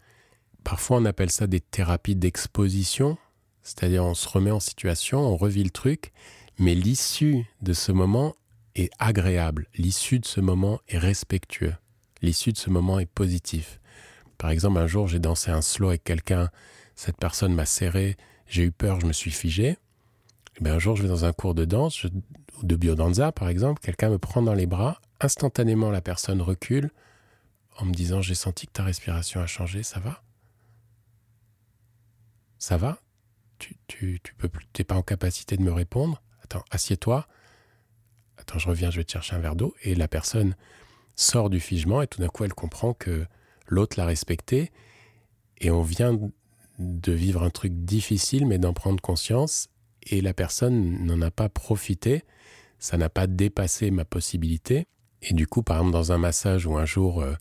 parfois on appelle ça des thérapies d'exposition, c'est-à-dire on se remet en situation, on revit le truc, mais l'issue de ce moment, est agréable. L'issue de ce moment est respectueux. L'issue de ce moment est positif. Par exemple, un jour, j'ai dansé un slow avec quelqu'un, cette personne m'a serré, j'ai eu peur, je me suis figé. Et bien, un jour, je vais dans un cours de danse, ou de biodanza par exemple, quelqu'un me prend dans les bras, instantanément la personne recule en me disant J'ai senti que ta respiration a changé, ça va? Ça va? Tu tu, tu peux plus, pas en capacité de me répondre? Attends, assieds-toi. Attends, je reviens, je vais te chercher un verre d'eau. Et la personne sort du figement et tout d'un coup, elle comprend que l'autre l'a respecté. Et on vient de vivre un truc difficile, mais d'en prendre conscience. Et la personne n'en a pas profité. Ça n'a pas dépassé ma possibilité. Et du coup, par exemple, dans un massage où un jour, euh,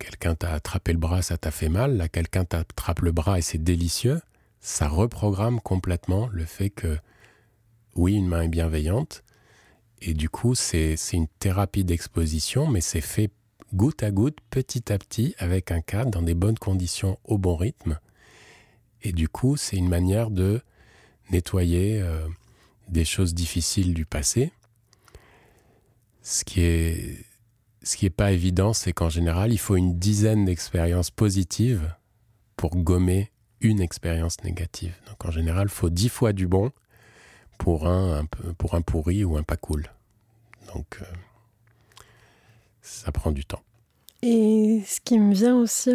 quelqu'un t'a attrapé le bras, ça t'a fait mal, là, quelqu'un t'attrape le bras et c'est délicieux, ça reprogramme complètement le fait que, oui, une main est bienveillante, et du coup, c'est une thérapie d'exposition, mais c'est fait goutte à goutte, petit à petit, avec un cadre, dans des bonnes conditions, au bon rythme. Et du coup, c'est une manière de nettoyer euh, des choses difficiles du passé. Ce qui est ce qui n'est pas évident, c'est qu'en général, il faut une dizaine d'expériences positives pour gommer une expérience négative. Donc en général, il faut dix fois du bon pour un, pour un pourri ou un pas cool. Donc euh, ça prend du temps. Et ce qui me vient aussi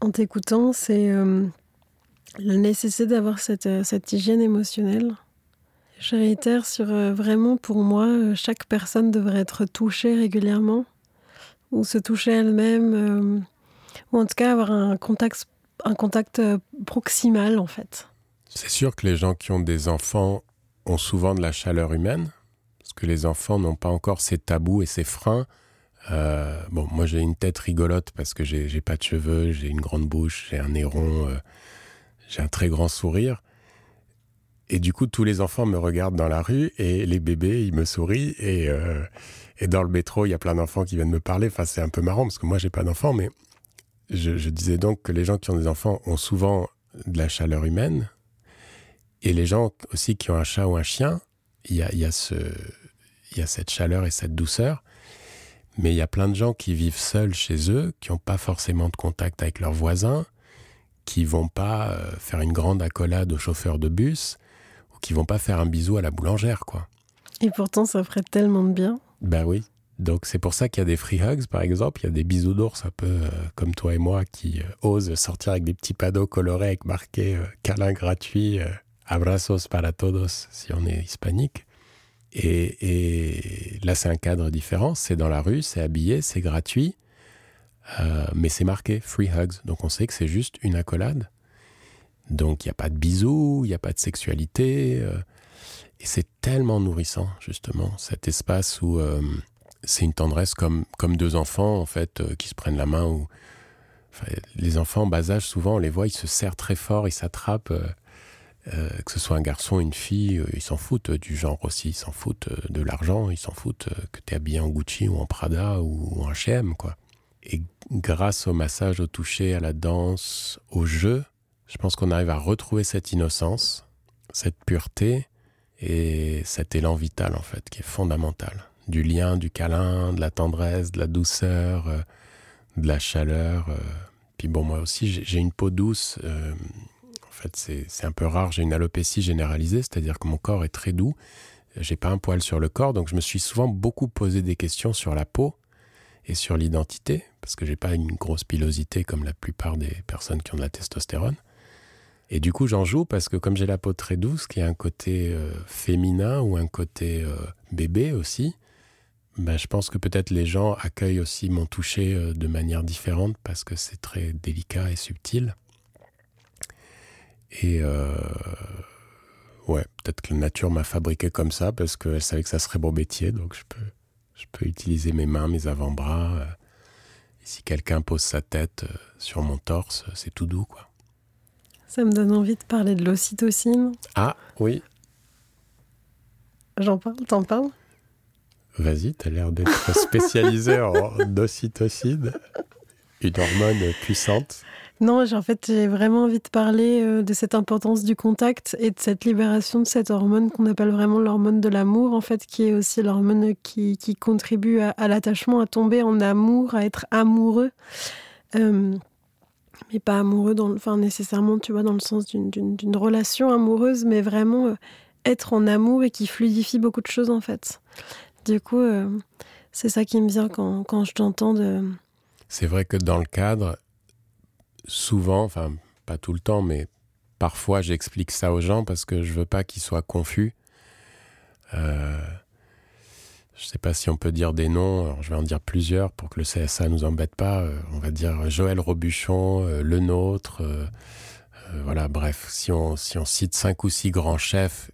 en, t'écoutant, c'est euh, la nécessité d'avoir cette, euh, cette, hygiène émotionnelle. Je réitère sur vraiment, pour moi, chaque personne devrait être touchée régulièrement ou se toucher elle-même, euh, ou en tout cas avoir un contact, un contact euh, proximal en fait. C'est sûr que les gens qui ont des enfants ont souvent de la chaleur humaine, parce que les enfants n'ont pas encore ces tabous et ces freins. Euh, bon, moi j'ai une tête rigolote parce que j'ai pas de cheveux, j'ai une grande bouche, j'ai un nez rond, j'ai un très grand sourire. Et du coup, tous les enfants me regardent dans la rue et les bébés, ils me sourient. Et, et dans le métro, il y a plein d'enfants qui viennent me parler. Enfin, c'est un peu marrant parce que moi, j'ai pas d'enfants, mais je, disais donc que les gens qui ont des enfants ont souvent de la chaleur humaine. Et les gens aussi qui ont un chat ou un chien, il y a, y a, y a cette chaleur et cette douceur. Mais il y a plein de gens qui vivent seuls chez eux, qui n'ont pas forcément de contact avec leurs voisins, qui vont pas euh, faire une grande accolade au chauffeur de bus, ou qui vont pas faire un bisou à la boulangère, quoi. Et pourtant, ça ferait tellement de bien. Ben oui. Donc c'est pour ça qu'il y a des free hugs, par exemple. Il y a des bisous d'ours un peu euh, comme toi et moi qui euh, osent sortir avec des petits panneaux colorés avec marqué euh, câlin gratuit, abrazos para todos si on est hispanique. Et, là, c'est un cadre différent. C'est dans la rue, c'est habillé, c'est gratuit, mais c'est marqué free hugs. Donc on sait que c'est juste une accolade. Donc il n'y a pas de bisous, il n'y a pas de sexualité. Et c'est tellement nourrissant, justement, cet espace où euh, c'est une tendresse comme, comme deux enfants, en fait, euh, qui se prennent la main. Ou, les enfants en bas âge, souvent, on les voit, ils se serrent très fort, ils s'attrapent. Euh, que ce soit un garçon, une fille, ils s'en foutent du genre aussi, ils s'en foutent de l'argent, ils s'en foutent que tu es habillé en Gucci ou en Prada ou en H&M, quoi. Et grâce au massage, au toucher, à la danse, au jeu, je pense qu'on arrive à retrouver cette innocence, cette pureté, et cet élan vital en fait qui est fondamental. Du lien du câlin de la tendresse de la douceur euh, de la chaleur euh. puis bon moi aussi j'ai une peau douce euh, en fait c'est un peu rare j'ai une alopécie généralisée c'est à dire que mon corps est très doux. J'ai pas un poil sur le corps donc je me suis souvent beaucoup posé des questions sur la peau et sur l'identité parce que j'ai pas une grosse pilosité comme la plupart des personnes qui ont de la testostérone et du coup, j'en joue parce que comme j'ai la peau très douce, qui a un côté euh, féminin ou un côté euh, bébé aussi, ben, je pense que peut-être les gens accueillent aussi mon toucher euh, de manière différente parce que c'est très délicat et subtil. Et ouais, peut-être que la nature m'a fabriqué comme ça parce qu'elle savait que ça serait mon métier, donc je peux, je peux utiliser mes mains, mes avant-bras. et si quelqu'un pose sa tête sur mon torse, c'est tout doux, quoi. Ça me donne envie de parler de l'ocytocine. Ah, oui. J'en parle, t'en parles? Vas-y, t'as l'air d'être spécialisé en ocytocine, une hormone puissante. Non, en fait, j'ai vraiment envie de parler euh, de cette importance du contact et de cette libération de cette hormone qu'on appelle vraiment l'hormone de l'amour, en fait, qui est aussi l'hormone qui, contribue à, l'attachement, à tomber en amour, à être amoureux. Euh, mais pas amoureux, dans, nécessairement, tu vois, dans le sens d'une relation amoureuse, mais vraiment euh, être en amour et qui fluidifie beaucoup de choses, en fait. Du coup, c'est ça qui me vient quand, quand je t'entends de... C'est vrai que dans le cadre, souvent, enfin pas tout le temps, mais parfois j'explique ça aux gens parce que je veux pas qu'ils soient confus. Euh, je sais pas si on peut dire des noms, je vais en dire plusieurs pour que le CSA nous embête pas. Euh, on va dire Joël Robuchon, euh, le nôtre. Euh, voilà, bref, si on, si on cite cinq ou six grands chefs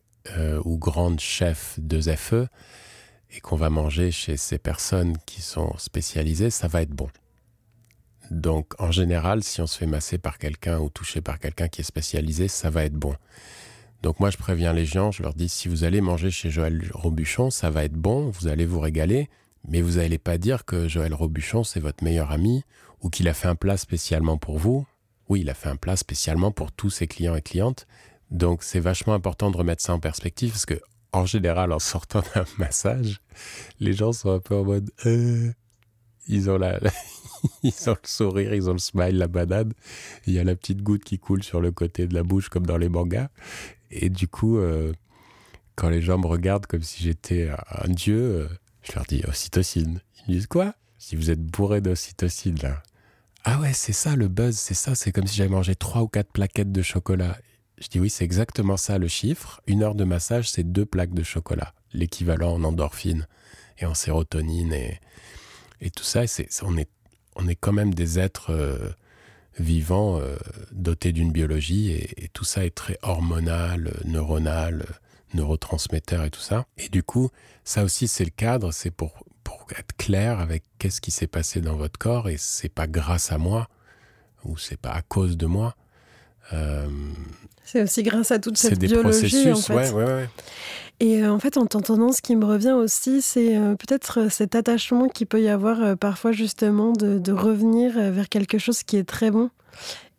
ou grandes chefs de FE et qu'on va manger chez ces personnes qui sont spécialisées, ça va être bon. Donc en général, si on se fait masser par quelqu'un ou toucher par quelqu'un qui est spécialisé, ça va être bon. Donc moi je préviens les gens, je leur dis si vous allez manger chez Joël Robuchon, ça va être bon, vous allez vous régaler, mais vous n'allez pas dire que Joël Robuchon c'est votre meilleur ami ou qu'il a fait un plat spécialement pour vous. Oui, il a fait un plat spécialement pour tous ses clients et clientes. Donc c'est vachement important de remettre ça en perspective parce que en général, en sortant d'un massage, les gens sont un peu en mode euh, ils ont la, ils ont le sourire, ils ont le smile, la banane. Il y a la petite goutte qui coule sur le côté de la bouche comme dans les mangas. Et du coup, euh, quand les gens me regardent comme si j'étais un dieu, euh, je leur dis ocytocine. Ils me disent quoi? Si vous êtes bourré d'ocytocine là. Ah ouais, c'est ça le buzz, c'est ça, c'est comme si j'avais mangé trois ou quatre plaquettes de chocolat. Je dis oui, c'est exactement ça le chiffre. Une heure de massage, c'est deux plaques de chocolat, l'équivalent en endorphine et en sérotonine et, et tout ça, c'est, on, est, on est quand même des êtres euh, vivants euh, dotés d'une biologie et, tout ça est très hormonal, neuronal, neurotransmetteur et tout ça. Et du coup, ça aussi, c'est le cadre, c'est pour, pour être clair avec qu'est-ce qui s'est passé dans votre corps et c'est pas grâce à moi ou c'est pas à cause de moi. Euh, c'est aussi grâce à toute cette biologie. en fait. ouais, ouais, ouais. Et euh, en fait, en t'entendant, ce qui me revient aussi, c'est euh, peut-être cet attachement qu'il peut y avoir parfois justement de, de, revenir vers quelque chose qui est très bon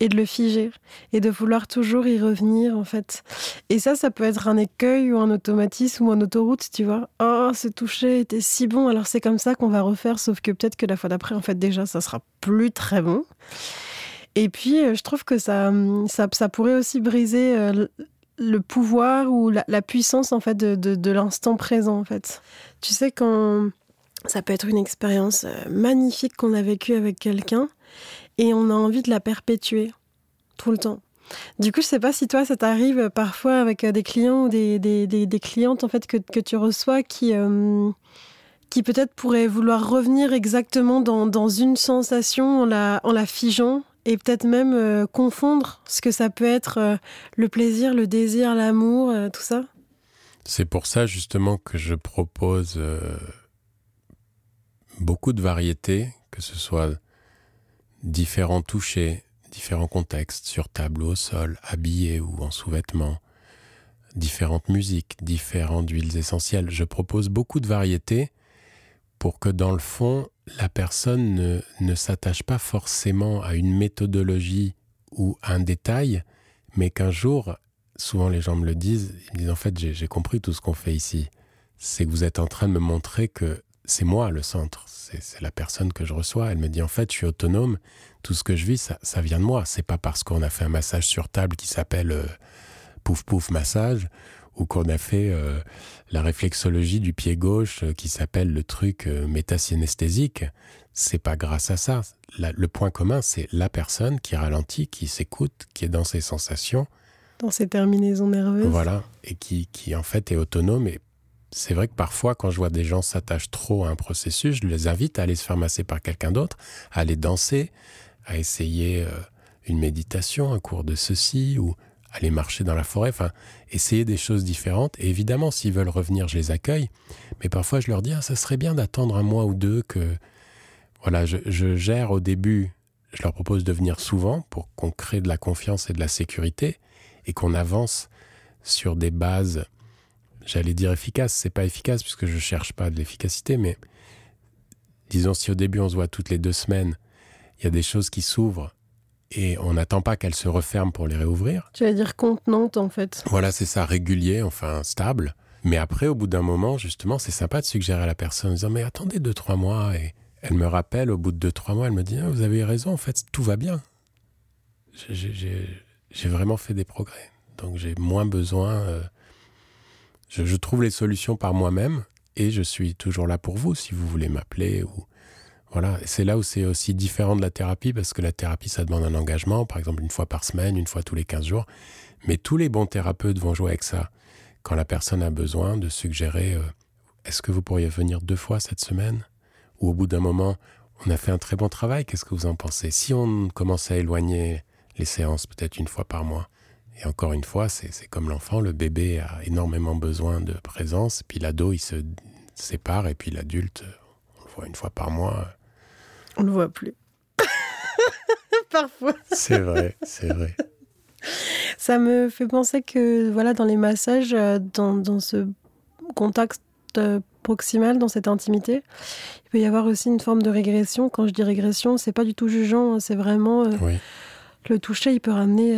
et de le figer et de vouloir toujours y revenir en fait. Et ça, ça peut être un écueil ou un automatisme ou un autoroute, tu vois. Oh, ce toucher était si bon, alors c'est comme ça qu'on va refaire, sauf que peut-être que la fois d'après, en fait, déjà, ça sera plus très bon. Et puis, euh, je trouve que ça, ça, pourrait aussi briser euh, le pouvoir ou la, puissance en fait de, l'instant présent en fait. Tu sais quand ça peut être une expérience euh, magnifique qu'on a vécue avec quelqu'un et on a envie de la perpétuer tout le temps. Du coup, je sais pas si toi, ça t'arrive parfois avec des clients ou des, des, clientes en fait que, que tu reçois qui, qui peut-être pourraient vouloir revenir exactement dans, dans une sensation en la, en la figeant et peut-être même euh, confondre ce que ça peut être euh, le plaisir, le désir, l'amour, euh, tout ça C'est pour ça justement que je propose beaucoup de variétés, que ce soit différents touchés, différents contextes, sur table au sol, habillés ou en sous-vêtements, différentes musiques, différentes huiles essentielles. Je propose beaucoup de variétés pour que dans le fond, la personne ne, ne s'attache pas forcément à une méthodologie ou à un détail, mais qu'un jour, souvent les gens me le disent, ils me disent en fait j'ai compris tout ce qu'on fait ici. C'est que vous êtes en train de me montrer que c'est moi le centre, c'est la personne que je reçois. Elle me dit en fait je suis autonome, tout ce que je vis ça, vient de moi. C'est pas parce qu'on a fait un massage sur table qui s'appelle euh, pouf pouf massage ou qu'on a fait euh, la réflexologie du pied gauche euh, qui s'appelle le truc euh, métasynestésique, c'est pas grâce à ça. le point commun, c'est la personne qui ralentit, qui s'écoute, qui est dans ses sensations. Dans ses terminaisons nerveuses. Voilà, et qui, qui en fait est autonome. Et c'est vrai que parfois, quand je vois des gens s'attachent trop à un processus, je les invite à aller se faire masser par quelqu'un d'autre, à aller danser, à essayer une méditation, un cours de ceci, ou aller marcher dans la forêt, enfin, essayer des choses différentes. Et évidemment, s'ils veulent revenir, je les accueille. Mais parfois, je leur dis, ah, ça serait bien d'attendre un mois ou deux que, voilà, je, je, gère au début. Je leur propose de venir souvent pour qu'on crée de la confiance et de la sécurité et qu'on avance sur des bases, j'allais dire efficaces. C'est pas efficace puisque je cherche pas de l'efficacité, mais disons si au début on se voit toutes les deux semaines, il y a des choses qui s'ouvrent et on n'attend pas qu'elles se referment pour les réouvrir. Tu vas dire contenante en fait. Voilà, c'est ça, régulier, enfin stable. Mais après, au bout d'un moment, justement, c'est sympa de suggérer à la personne en disant Mais attendez deux, trois mois. Et elle me rappelle, au bout de deux, trois mois, elle me dit ah, Vous avez raison, en fait, tout va bien. J'ai vraiment fait des progrès. Donc j'ai moins besoin. Euh, je, je, trouve les solutions par moi-même et je suis toujours là pour vous si vous voulez m'appeler ou voilà, c'est là où c'est aussi différent de la thérapie, parce que la thérapie, ça demande un engagement, par exemple une fois par semaine, une fois tous les 15 jours. Mais tous les bons thérapeutes vont jouer avec ça. Quand la personne a besoin de suggérer, euh, est-ce que vous pourriez venir deux fois cette semaine? Ou au bout d'un moment, on a fait un très bon travail, qu'est-ce que vous en pensez? Si on commence à éloigner les séances peut-être une fois par mois, et encore une fois, c'est comme l'enfant, le bébé a énormément besoin de présence, puis l'ado, il se sépare, et puis l'adulte, on le voit une fois par mois on le voit plus. Parfois. C'est vrai, c'est vrai. Ça me fait penser que voilà, dans les massages, euh, dans, dans ce contexte euh, proximal, dans cette intimité, il peut y avoir aussi une forme de régression. Quand je dis régression, c'est pas du tout jugeant, hein, c'est vraiment euh, oui. le toucher. Il peut ramener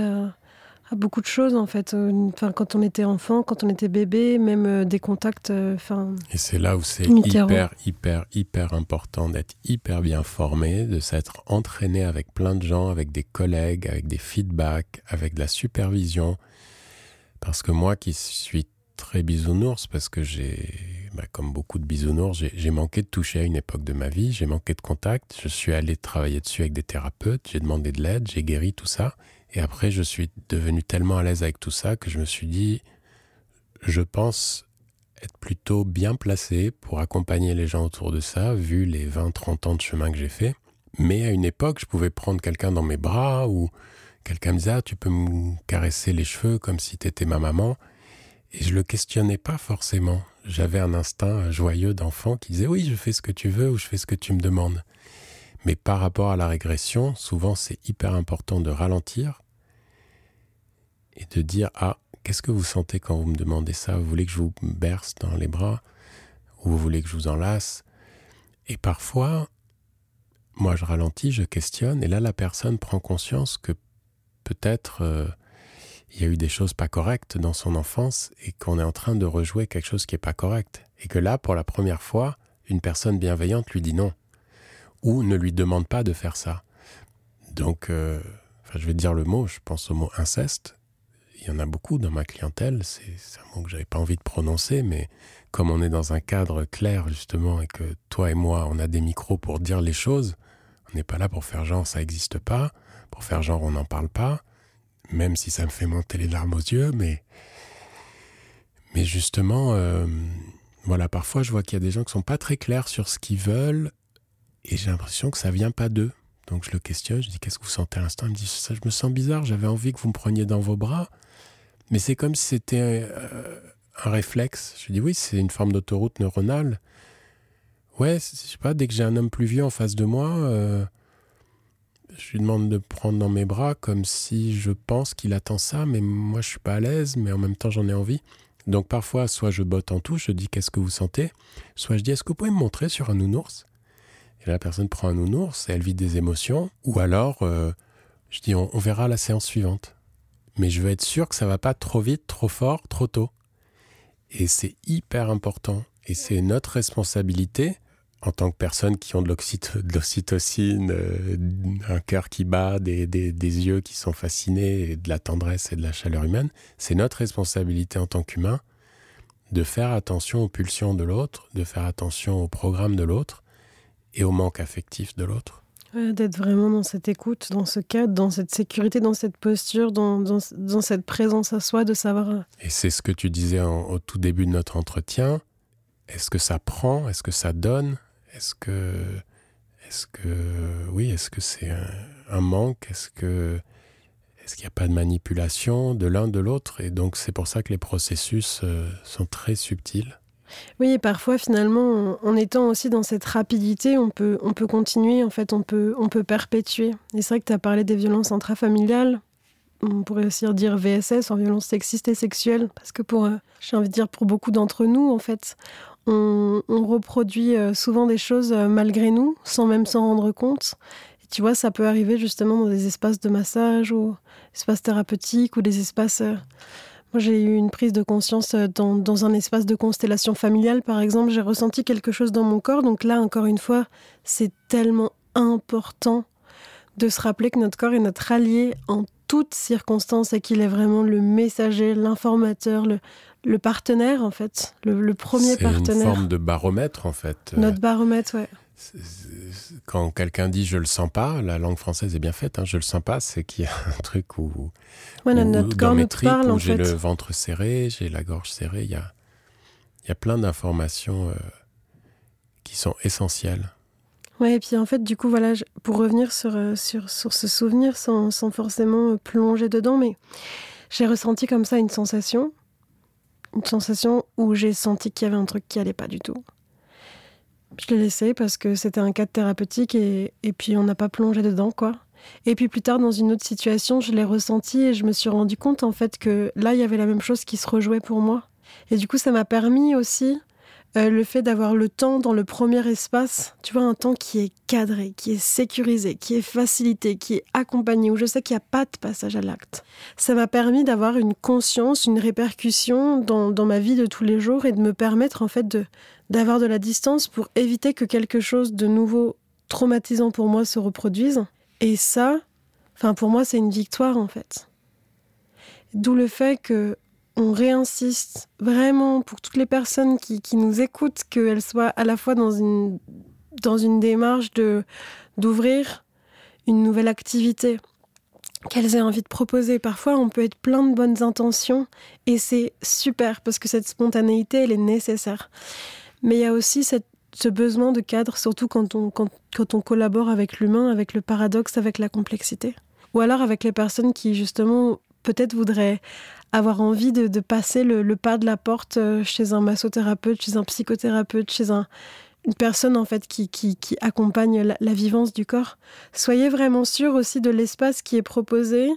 beaucoup de choses en fait. Euh, enfin, quand on était enfant, quand on était bébé, même euh, des contacts. Euh, enfin. Et c'est là où c'est hyper, hyper, hyper important d'être hyper bien formé, de s'être entraîné avec plein de gens, avec des collègues, avec des feedbacks, avec de la supervision. Parce que moi qui suis très bisounours, parce que j'ai, bah, comme beaucoup de bisounours, j'ai manqué de toucher à une époque de ma vie, j'ai manqué de contact, je suis allé travailler dessus avec des thérapeutes, j'ai demandé de l'aide, j'ai guéri tout ça. Et après, je suis devenu tellement à l'aise avec tout ça que je me suis dit, je pense être plutôt bien placé pour accompagner les gens autour de ça, vu les 20-30 ans de chemin que j'ai fait. Mais à une époque, je pouvais prendre quelqu'un dans mes bras ou quelqu'un me disait, ah, tu peux me caresser les cheveux comme si tu étais ma maman. Et je le questionnais pas forcément. J'avais un instinct joyeux d'enfant qui disait, oui, je fais ce que tu veux ou je fais ce que tu me demandes. Mais par rapport à la régression, souvent c'est hyper important de ralentir et de dire Ah, qu'est-ce que vous sentez quand vous me demandez ça? Vous voulez que je vous berce dans les bras Ou vous voulez que je vous enlace? Et parfois, moi je ralentis, je questionne, et là la personne prend conscience que peut-être euh, il y a eu des choses pas correctes dans son enfance et qu'on est en train de rejouer quelque chose qui n'est pas correct. Et que là, pour la première fois, une personne bienveillante lui dit non ou ne lui demande pas de faire ça. Donc, euh, je vais dire le mot, je pense au mot inceste. Il y en a beaucoup dans ma clientèle, c'est un mot que j'avais pas envie de prononcer, mais comme on est dans un cadre clair justement et que toi et moi, on a des micros pour dire les choses, on n'est pas là pour faire genre ça n'existe pas, pour faire genre on n'en parle pas, même si ça me fait monter les larmes aux yeux, mais, mais justement, euh, voilà, parfois je vois qu'il y a des gens qui sont pas très clairs sur ce qu'ils veulent et j'ai l'impression que ça vient pas d'eux. Donc je le questionne, je dis qu'est-ce que vous sentez à l'instant? Il me dit je me sens bizarre, j'avais envie que vous me preniez dans vos bras, mais c'est comme si c'était euh, un réflexe. Je dis oui, c'est une forme d'autoroute neuronale. Ouais, je sais pas, dès que j'ai un homme plus vieux en face de moi, euh, je lui demande de prendre dans mes bras comme si je pense qu'il attend ça, mais moi je suis pas à l'aise, mais en même temps j'en ai envie. Donc parfois, soit je botte en touche, je dis qu'est-ce que vous sentez, soit je dis est-ce que vous pouvez me montrer sur un nounours? Et la personne prend un nounours et elle vit des émotions. Ou alors, euh, je dis, on, verra la séance suivante. Mais je veux être sûr que ça va pas trop vite, trop fort, trop tôt. Et c'est hyper important. Et c'est notre responsabilité, en tant que personnes qui ont de l'oxytocine, euh, un cœur qui bat, des, des, yeux qui sont fascinés, et de la tendresse et de la chaleur humaine, c'est notre responsabilité en tant qu'humain de faire attention aux pulsions de l'autre, de faire attention au programme de l'autre, et au manque affectif de l'autre. D'être vraiment dans cette écoute, dans ce cadre, dans cette sécurité, dans cette posture, dans, dans, dans cette présence à soi, de savoir. Euh, et c'est ce que tu disais au tout début de notre entretien. Est-ce que ça prend? Est-ce que ça donne? Est-ce que. Est-ce que. Oui, est-ce que c'est un, un, manque? Est-ce que. Est-ce qu'il n'y a pas de manipulation de l'un de l'autre? Et donc, c'est pour ça que les processus euh, sont très subtils. Oui, parfois finalement, en étant aussi dans cette rapidité, on peut, on peut continuer, en fait, on peut, on peut perpétuer. Et c'est vrai que tu as parlé des violences intrafamiliales. On pourrait aussi dire VSS, en violence sexiste et sexuelle, parce que pour, euh, j'ai envie de dire, pour beaucoup d'entre nous, en fait, on, reproduit euh, souvent des choses euh, malgré nous, sans même s'en rendre compte. tu vois, ça peut arriver justement dans des espaces de massage ou espaces thérapeutiques ou des espaces. Moi, j'ai eu une prise de conscience euh, dans, dans, un espace de constellation familiale, par exemple. J'ai ressenti quelque chose dans mon corps. Donc là, encore une fois, c'est tellement important de se rappeler que notre corps est notre allié en toutes circonstances et qu'il est vraiment le messager, l'informateur, le, le partenaire, en fait, le, le premier partenaire. C'est une forme de baromètre, en fait. Notre baromètre, ouais quand quelqu'un dit je le sens pas, la langue française est bien faite, hein, je le sens pas, c'est qu'il y a un truc où, ouais, où notre dans mes tripes, parle, où j'ai le ventre serré, j'ai la gorge serrée, il y a, il y a plein d'informations euh, qui sont essentielles. Ouais, et puis en fait, du coup, voilà, pour revenir sur, euh, sur, sur ce souvenir sans, sans forcément euh, plonger dedans, mais j'ai ressenti comme ça une sensation, une sensation où j'ai senti qu'il y avait un truc qui allait pas du tout. Je l'ai laissé parce que c'était un cadre thérapeutique et, et puis on n'a pas plongé dedans, quoi. Et puis plus tard, dans une autre situation, je l'ai ressenti et je me suis rendu compte en fait que là, il y avait la même chose qui se rejouait pour moi. Et du coup, ça m'a permis aussi euh, le fait d'avoir le temps dans le premier espace, tu vois, un temps qui est cadré, qui est sécurisé, qui est facilité, qui est accompagné, où je sais qu'il n'y a pas de passage à l'acte. Ça m'a permis d'avoir une conscience, une répercussion dans, dans, ma vie de tous les jours et de me permettre en fait de, d'avoir de la distance pour éviter que quelque chose de nouveau traumatisant pour moi se reproduise. Et ça, enfin pour moi, c'est une victoire en fait. D'où le fait que on réinsiste vraiment pour toutes les personnes qui, nous écoutent, qu'elles soient à la fois dans une, dans une démarche de, d'ouvrir une nouvelle activité, qu'elles aient envie de proposer. Parfois, on peut être plein de bonnes intentions et c'est super parce que cette spontanéité, elle est nécessaire. Mais il y a aussi ce besoin de cadre, surtout quand on, quand, quand on collabore avec l'humain, avec le paradoxe, avec la complexité. Ou alors avec les personnes qui, justement, peut-être voudraient avoir envie de, passer le, pas de la porte euh, chez un massothérapeute, chez un psychothérapeute, chez un, une personne en fait qui, qui, accompagne la, vivance du corps. Soyez vraiment sûr aussi de l'espace qui est proposé,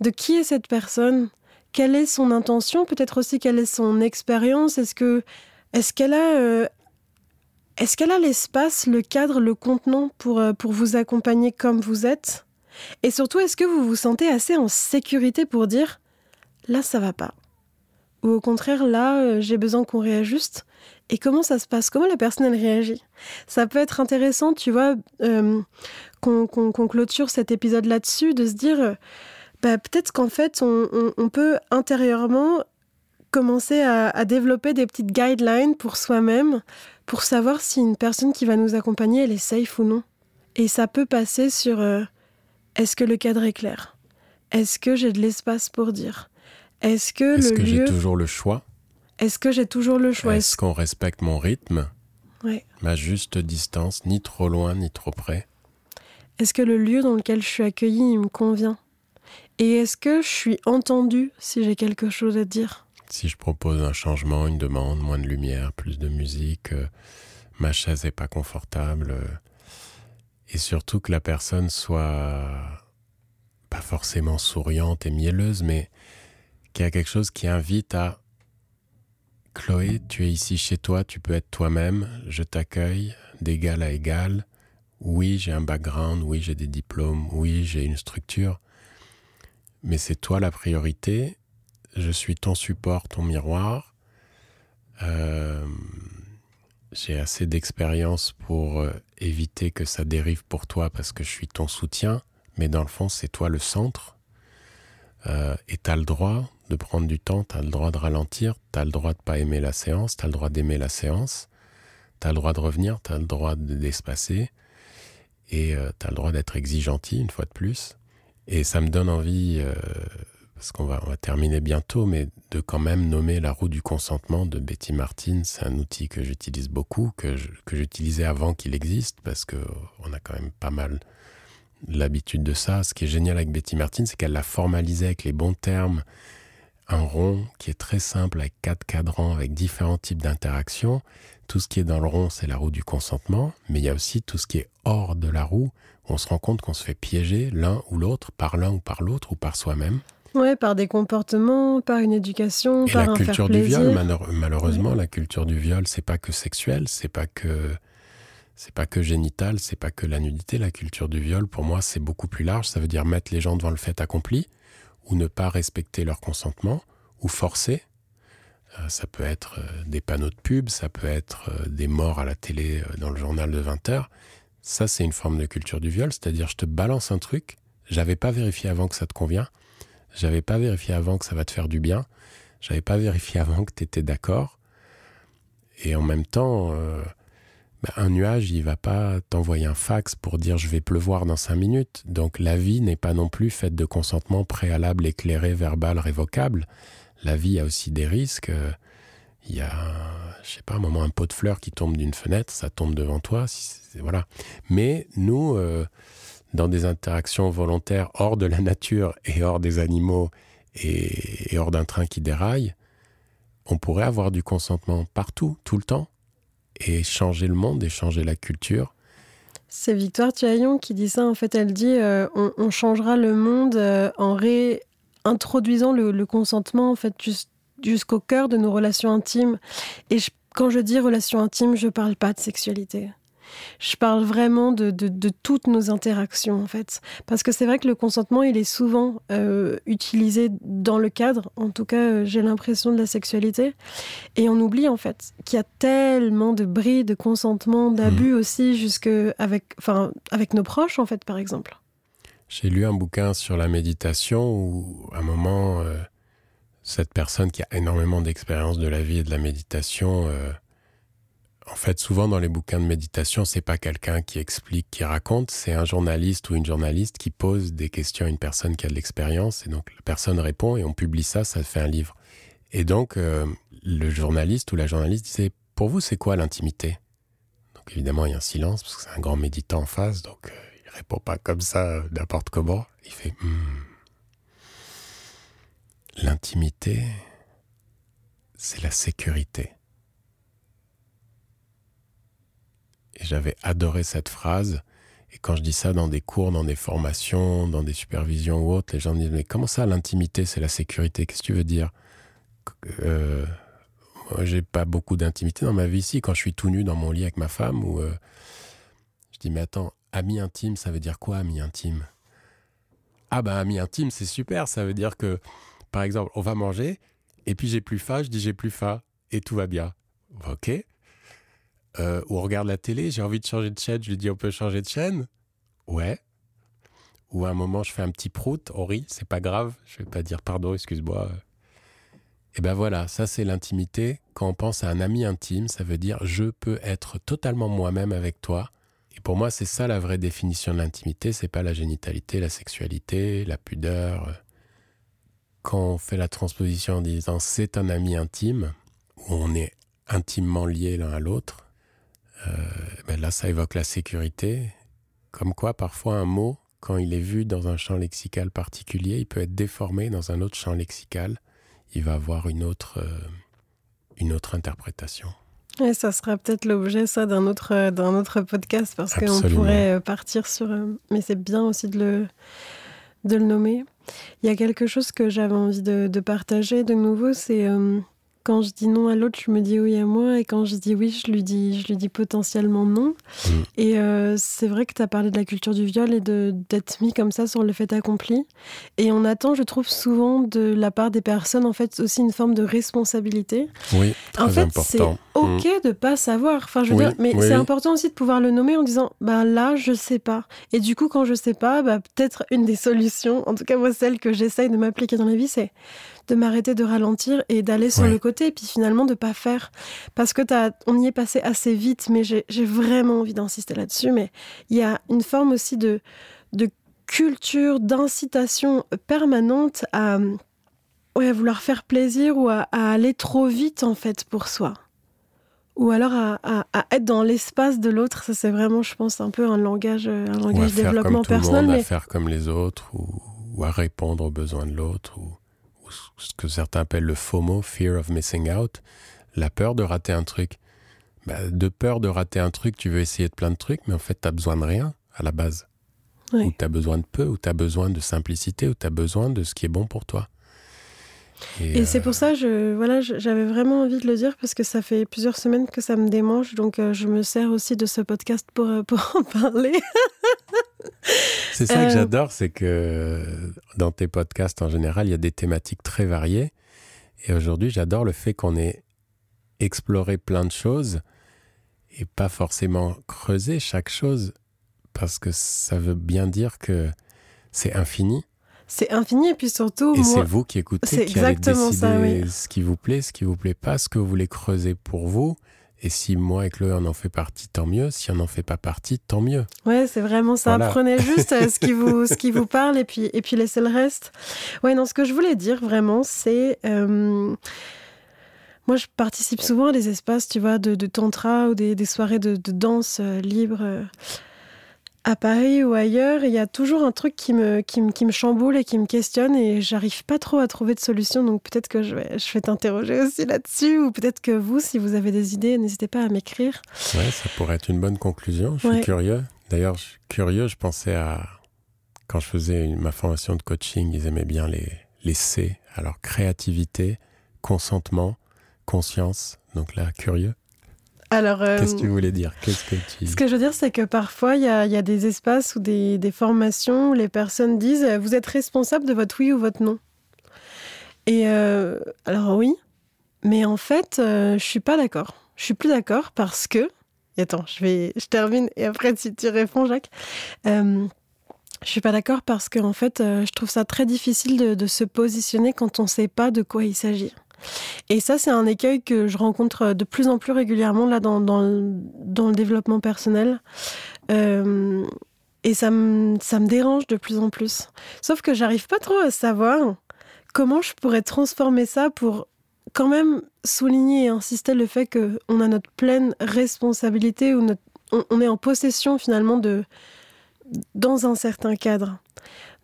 de qui est cette personne, quelle est son intention, peut-être aussi quelle est son expérience, est-ce que est-ce qu'elle a euh, est-ce qu'elle a l'espace, le cadre, le contenant pour, euh, pour vous accompagner comme vous êtes? Et surtout, est-ce que vous vous sentez assez en sécurité pour dire là ça va pas. Ou au contraire, là, euh, j'ai besoin qu'on réajuste. Et comment ça se passe? Comment la personne, elle réagit? Ça peut être intéressant, tu vois, euh, qu'on clôture cet épisode là-dessus, de se dire, euh, bah, peut-être qu'en fait, on, peut intérieurement commencer à, développer des petites guidelines pour soi-même, pour savoir si une personne qui va nous accompagner, elle est safe ou non. Et ça peut passer sur, est-ce que le cadre est clair? Est-ce que j'ai de l'espace pour dire? Est-ce que, que j'ai toujours le choix? Est-ce que j'ai toujours le choix? Est-ce qu'on respecte mon rythme? Ma juste distance, ni trop loin, ni trop près. Est-ce que le lieu dans lequel je suis accueillie, il me convient? Et est-ce que je suis entendue si j'ai quelque chose à dire? Si je propose un changement, une demande, moins de lumière, plus de musique, euh, ma chaise n'est pas confortable, euh, et surtout que la personne soit pas forcément souriante et mielleuse, mais qu'il y a quelque chose qui invite à Chloé, tu es ici chez toi, tu peux être toi-même, je t'accueille d'égal à égal. Oui, j'ai un background, oui, j'ai des diplômes, oui, j'ai une structure, mais c'est toi la priorité. Je suis ton support, ton miroir. Euh, j'ai assez d'expérience pour euh, éviter que ça dérive pour toi parce que je suis ton soutien, mais dans le fond, c'est toi le centre. Euh, et tu as le droit de prendre du temps, tu as le droit de ralentir, tu as le droit de pas aimer la séance, tu as le droit d'aimer la séance, tu as le droit de revenir, tu as le droit d'espacer et euh, tu as le droit d'être exigenty une fois de plus. Et ça me donne envie, euh, parce qu'on va, on va terminer bientôt, mais de quand même nommer la roue du consentement de Betty Martin. C'est un outil que j'utilise beaucoup, que, que j'utilisais avant qu'il existe, parce qu'on a quand même pas mal l'habitude de ça. Ce qui est génial avec Betty Martin, c'est qu'elle l'a formalisé avec les bons termes. Un rond qui est très simple avec quatre cadrans, avec différents types d'interactions. Tout ce qui est dans le rond, c'est la roue du consentement, mais il y a aussi tout ce qui est hors de la roue, où on se rend compte qu'on se fait piéger l'un ou l'autre, par l'un ou par l'autre, ou par soi-même. Ouais, par des comportements, par une éducation, Et par la un culture du viol, malheureusement, la culture du viol, c'est pas que sexuel, c'est pas que c'est pas que génital, c'est pas que la nudité. La culture du viol, pour moi, c'est beaucoup plus large. Ça veut dire mettre les gens devant le fait accompli, ou ne pas respecter leur consentement, ou forcer. Euh, ça peut être euh, des panneaux de pub, ça peut être euh, des morts à la télé dans le journal de 20 heures. Ça, c'est une forme de culture du viol, c'est-à-dire je te balance un truc, j'avais pas vérifié avant que ça te convient, j'avais pas vérifié avant que ça va te faire du bien, j'avais pas vérifié avant que tu étais d'accord. Et en même temps, bah, un nuage, il va pas t'envoyer un fax pour dire je vais pleuvoir dans cinq minutes. Donc la vie n'est pas non plus faite de consentement préalable, éclairé, verbal, révocable. La vie a aussi des risques. Il y a, je sais pas, un moment un pot de fleurs qui tombe d'une fenêtre, ça tombe devant toi. Voilà. Mais nous, euh, dans des interactions volontaires hors de la nature et hors des animaux et hors d'un train qui déraille, on pourrait avoir du consentement partout, tout le temps et changer le monde et changer la culture. C'est Victoire Thiaillon qui dit ça. En fait, elle dit euh, on, changera le monde euh, en réintroduisant le, le, consentement en fait jusqu'au cœur de nos relations intimes. Et quand je dis relations intimes, je parle pas de sexualité. Je parle vraiment de, toutes nos interactions, en fait. Parce que c'est vrai que le consentement, il est souvent euh, utilisé dans le cadre, en tout cas, euh, j'ai l'impression de la sexualité. Et on oublie, en fait, qu'il y a tellement de bris, de consentement, d'abus mmh. aussi, jusque avec, enfin, avec nos proches, en fait, par exemple. J'ai lu un bouquin sur la méditation où, à un moment, euh, cette personne qui a énormément d'expérience de la vie et de la méditation en fait, souvent dans les bouquins de méditation, c'est pas quelqu'un qui explique, qui raconte, c'est un journaliste ou une journaliste qui pose des questions à une personne qui a de l'expérience, et donc la personne répond et on publie ça, ça fait un livre. Et donc euh, le journaliste ou la journaliste disait pour vous c'est quoi l'intimité? Donc évidemment il y a un silence parce que c'est un grand méditant en face, donc euh, il répond pas comme ça euh, n'importe comment. Il fait hmm. l'intimité, c'est la sécurité. Et j'avais adoré cette phrase. Et quand je dis ça dans des cours, dans des formations, dans des supervisions ou autres, les gens me disent Mais comment ça, l'intimité, c'est la sécurité? Qu'est-ce que tu veux dire? Euh, Moi, j'ai pas beaucoup d'intimité dans ma vie ici. Quand je suis tout nu dans mon lit avec ma femme, ou euh, je dis Mais attends, ami intime, ça veut dire quoi, ami intime? Ah, ben, ami intime, c'est super. Ça veut dire que, par exemple, on va manger, et puis j'ai plus faim, je dis J'ai plus faim, et tout va bien. Ok euh, ou on regarde la télé, j'ai envie de changer de chaîne, je lui dis on peut changer de chaîne? Ouais. Ou à un moment je fais un petit prout, on rit, c'est pas grave, je vais pas dire pardon, excuse-moi. Et ben voilà, ça c'est l'intimité. Quand on pense à un ami intime, ça veut dire je peux être totalement moi-même avec toi. Et pour moi, c'est ça la vraie définition de l'intimité, c'est pas la génitalité, la sexualité, la pudeur. Quand on fait la transposition en disant c'est un ami intime, où on est intimement liés l'un à l'autre, ben là, ça évoque la sécurité. Comme quoi, parfois, un mot, quand il est vu dans un champ lexical particulier, il peut être déformé dans un autre champ lexical. Il va avoir une autre, euh, une autre interprétation. Et ça sera peut-être l'objet ça d'un autre euh, d'un autre podcast parce qu'on pourrait partir sur mais c'est bien aussi de le de le nommer. Il y a quelque chose que j'avais envie de, de, partager de nouveau, c'est quand je dis non à l'autre, je me dis oui à moi. Et quand je dis oui, je lui dis, je lui dis potentiellement non. Mm. Et euh, c'est vrai que tu as parlé de la culture du viol et d'être mis comme ça sur le fait accompli. Et on attend, je trouve, souvent de la part des personnes, en fait, aussi une forme de responsabilité. Oui, très en fait, c'est OK mm. de pas savoir. Enfin, je veux dire, mais c'est important aussi de pouvoir le nommer en disant, bah là, je sais pas. Et du coup, quand je sais pas, bah, peut-être une des solutions, en tout cas, moi, celle que j'essaye de m'appliquer dans la vie, c'est de m'arrêter de ralentir et d'aller sur le côté, et puis finalement de pas faire. Parce que as, on y est passé assez vite, mais j'ai vraiment envie d'insister là-dessus. Mais il y a une forme aussi de, de culture, d'incitation permanente à, ouais, vouloir faire plaisir ou à, aller trop vite, en fait, pour soi. Ou alors à, à, être dans l'espace de l'autre, ça c'est vraiment, je pense, un peu un langage, un langage développement personnel. mais... À faire comme les autres, ou, ou à répondre aux besoins de l'autre, ou ce que certains appellent le FOMO, Fear of Missing Out, la peur de rater un truc. Bah, de peur de rater un truc, tu veux essayer de plein de trucs, mais en fait, tu as besoin de rien à la base. Ou tu as besoin de peu, ou tu as besoin de simplicité, ou tu as besoin de ce qui est bon pour toi. Et, c'est pour ça, je, voilà, j'avais vraiment envie de le dire parce que ça fait plusieurs semaines que ça me démange, donc je me sers aussi de ce podcast pour, pour en parler. c'est ça que j'adore, c'est que dans tes podcasts en général, il y a des thématiques très variées. Et aujourd'hui, j'adore le fait qu'on ait exploré plein de choses et pas forcément creuser chaque chose parce que ça veut bien dire que c'est infini. C'est infini et puis surtout. Et c'est vous qui écoutez, qui allez décider ce qui vous plaît, ce qui vous plaît pas, ce que vous voulez creuser pour vous. Et si moi et Chloé en en fait partie, tant mieux. Si on n'en fait pas partie, tant mieux. Ouais, c'est vraiment ça. Prenez juste euh, ce qui vous ce qui vous parle et puis et puis laissez le reste. Ouais, non, ce que je voulais dire vraiment, c'est euh, moi, je participe souvent à des espaces, tu vois, de, tantra ou des, soirées de, danse euh, libre à Paris ou ailleurs. Il y a toujours un truc qui me, qui, me, chamboule et qui me questionne et j'arrive pas trop à trouver de solution. Donc peut-être que je vais, je vais t'interroger aussi là-dessus ou peut-être que vous, si vous avez des idées, n'hésitez pas à m'écrire. Ouais, ça pourrait être une bonne conclusion. Je suis curieux. D'ailleurs, je suis curieux, je pensais à... Quand je faisais ma formation de coaching, ils aimaient bien les, les C. Alors créativité, consentement, conscience, donc là, curieux. Alors, euh, qu'est-ce que tu voulais dire? Qu'est-ce que tu... Ce que je veux dire, c'est que parfois, il y a, y a, des espaces ou des, des, formations où les personnes disent euh, Vous êtes responsable de votre oui ou votre non. Et euh, alors, oui, mais en fait, je suis pas d'accord. Je suis plus d'accord parce que. Et attends, je, vais, je termine et après, si tu réponds, Jacques. je suis pas d'accord parce que en fait, je trouve ça très difficile de, de se positionner quand on ne sait pas de quoi il s'agit. Et ça, c'est un écueil que je rencontre de plus en plus régulièrement là dans, le, développement personnel. Euh, et ça me, ça me dérange de plus en plus. Sauf que j'arrive pas trop à savoir comment je pourrais transformer ça pour quand même souligner et insister le fait qu'on a notre pleine responsabilité ou on, on est en possession finalement de dans un certain cadre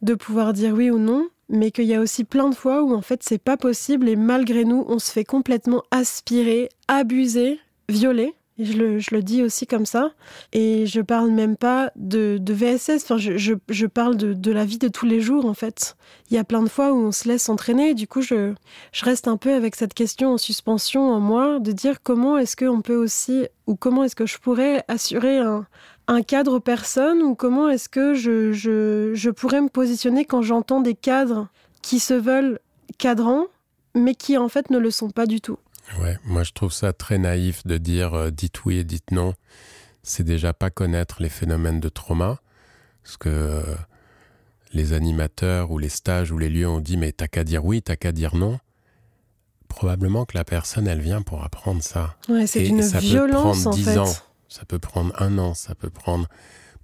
de pouvoir dire oui ou non mais qu'il y a aussi plein de fois où en fait c'est pas possible et malgré nous on se fait complètement aspirer, abuser, violer. Je, le, dis aussi comme ça. Et je parle même pas de, de VSS, enfin, je, parle de, de, la vie de tous les jours en fait. Il y a plein de fois où on se laisse entraîner. Et du coup, je, je reste un peu avec cette question en suspension en moi de dire comment est-ce qu'on peut aussi, ou comment est-ce que je pourrais assurer un, un cadre personne ou comment est-ce que je, je, je, pourrais me positionner quand j'entends des cadres qui se veulent cadrants, mais qui en fait ne le sont pas du tout? Ouais, moi je trouve ça très naïf de dire euh, dites oui et dites non. C'est déjà pas connaître les phénomènes de trauma, parce que euh, les animateurs ou les stages ou les lieux ont dit mais t'as qu'à dire oui, t'as qu'à dire non. Probablement que la personne elle vient pour apprendre ça. Ouais, c'est une violence en fait. Ans ça peut prendre un an, ça peut prendre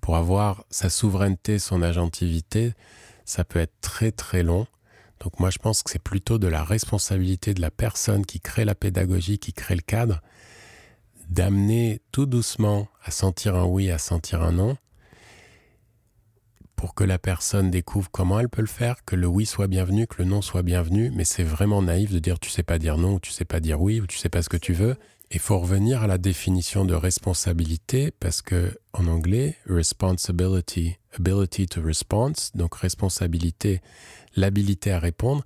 pour avoir sa souveraineté, son agentivité, ça peut être très très long. Donc moi je pense que c'est plutôt de la responsabilité de la personne qui crée la pédagogie, qui crée le cadre, d'amener tout doucement à sentir un oui, à sentir un non, pour que la personne découvre comment elle peut le faire, que le oui soit bienvenu, que le non soit bienvenu, mais c'est vraiment naïf de dire tu sais pas dire non, ou tu sais pas dire oui, ou tu sais pas ce que tu veux. Il faut revenir à la définition de responsabilité parce que en anglais, responsibility, ability to respond, donc responsabilité, l'habilité à répondre,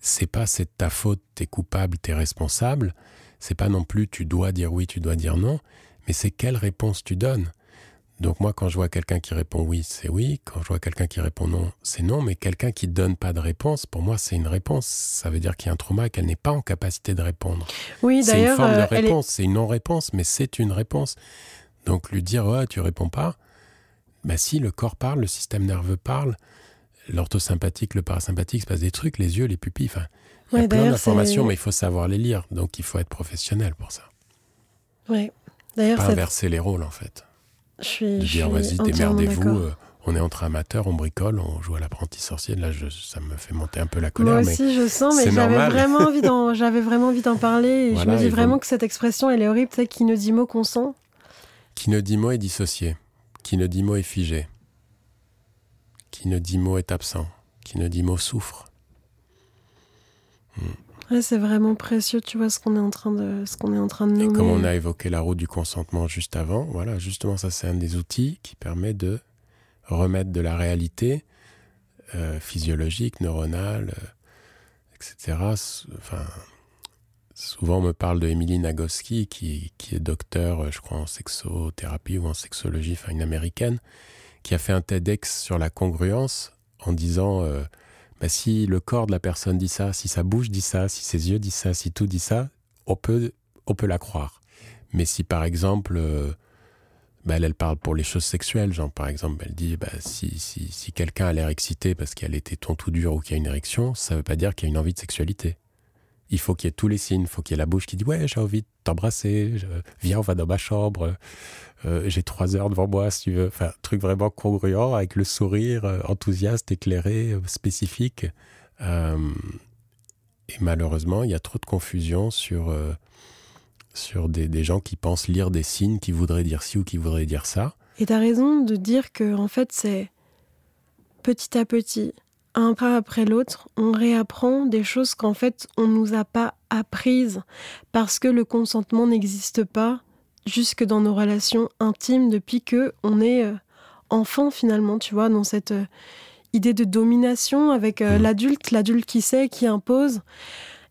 c'est pas c'est ta faute, t'es coupable, t'es responsable. C'est pas non plus tu dois dire oui, tu dois dire non, mais c'est quelle réponse tu donnes. Donc moi, quand je vois quelqu'un qui répond oui, c'est oui. Quand je vois quelqu'un qui répond non, c'est non. Mais quelqu'un qui donne pas de réponse, pour moi, c'est une réponse. Ça veut dire qu'il y a un trauma et qu'elle n'est pas en capacité de répondre. Oui, c'est une forme de euh, réponse. C'est une non-réponse, mais c'est une réponse. Donc lui dire ouais, tu réponds pas. Bah si, le corps parle, le système nerveux parle, l'orthosympathique, le parasympathique, il se passe des trucs, les yeux, les pupilles. Enfin, il y a plein d'informations, mais il faut savoir les lire. Donc il faut être professionnel pour ça. Oui. D'ailleurs, pas inverser les rôles en fait. Je suis, de dire vas-y démerdez-vous, euh, on est entre amateurs, on bricole, on joue à l'apprenti sorcier. Là, je, ça me fait monter un peu la colère. Moi aussi, je sens, mais j'avais vraiment envie d'en, j'avais vraiment envie d'en parler. Et je me dis vraiment que cette expression, elle est horrible. Tu sais, qui ne dit mot consent. Qui ne dit mot est dissocié. Qui ne dit mot est figé. Qui ne dit mot est absent. Qui ne dit mot souffre. Hmm c'est vraiment précieux, tu vois, ce qu'on est en train de, ce qu'on est en train de nommer. Et comme on a évoqué la roue du consentement juste avant, voilà, justement, ça c'est un des outils qui permet de remettre de la réalité euh, physiologique, neuronale, euh, etc. Enfin, souvent on me parle de Emily Nagoski, qui, qui est docteur, je crois, en sexothérapie ou en sexologie, enfin une américaine, qui a fait un TEDx sur la congruence en disant euh, bah, si le corps de la personne dit ça, si sa bouche dit ça, si ses yeux disent ça, si tout dit ça, on peut, on peut la croire. Mais si par exemple, bah, elle, parle pour les choses sexuelles, genre par exemple, elle dit bah, si, si, si quelqu'un a l'air excité parce qu'elle était ton tout dur ou qu'il a une érection, ça ne veut pas dire qu'il y a une envie de sexualité. Il faut qu'il y ait tous les signes, il faut qu'il y ait la bouche qui dit ouais j'ai envie de t'embrasser, viens on va dans ma chambre, euh, j'ai trois heures devant moi si tu veux, enfin truc vraiment congruent avec le sourire euh, enthousiaste, éclairé, spécifique. et malheureusement il y a trop de confusion sur sur des, gens qui pensent lire des signes qui voudraient dire ci ou qui voudraient dire ça. Et tu as raison de dire que en fait c'est petit à petit, un pas après l'autre, on réapprend des choses qu'en fait on nous a pas apprises parce que le consentement n'existe pas jusque dans nos relations intimes depuis que on est euh, enfant finalement, tu vois, dans cette euh, idée de domination avec euh, mmh. l'adulte, l'adulte qui sait, qui impose.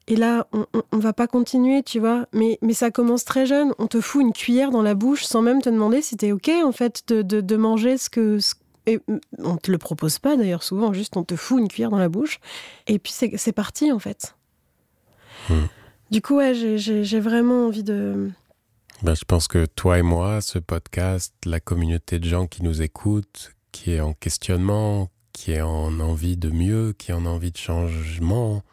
Et là, on, on, va pas continuer, tu vois. Mais, mais ça commence très jeune. On te fout une cuillère dans la bouche sans même te demander si t'es OK, en fait, de, de, manger ce que. et on te le propose pas d'ailleurs souvent, juste on te fout une cuillère dans la bouche. Et puis c'est parti, en fait. Hmm. Du coup, ouais, j'ai vraiment envie de. Ben, je pense que toi et moi, ce podcast, la communauté de gens qui nous écoutent, qui est en questionnement, qui est en envie de mieux, qui est en envie de changement,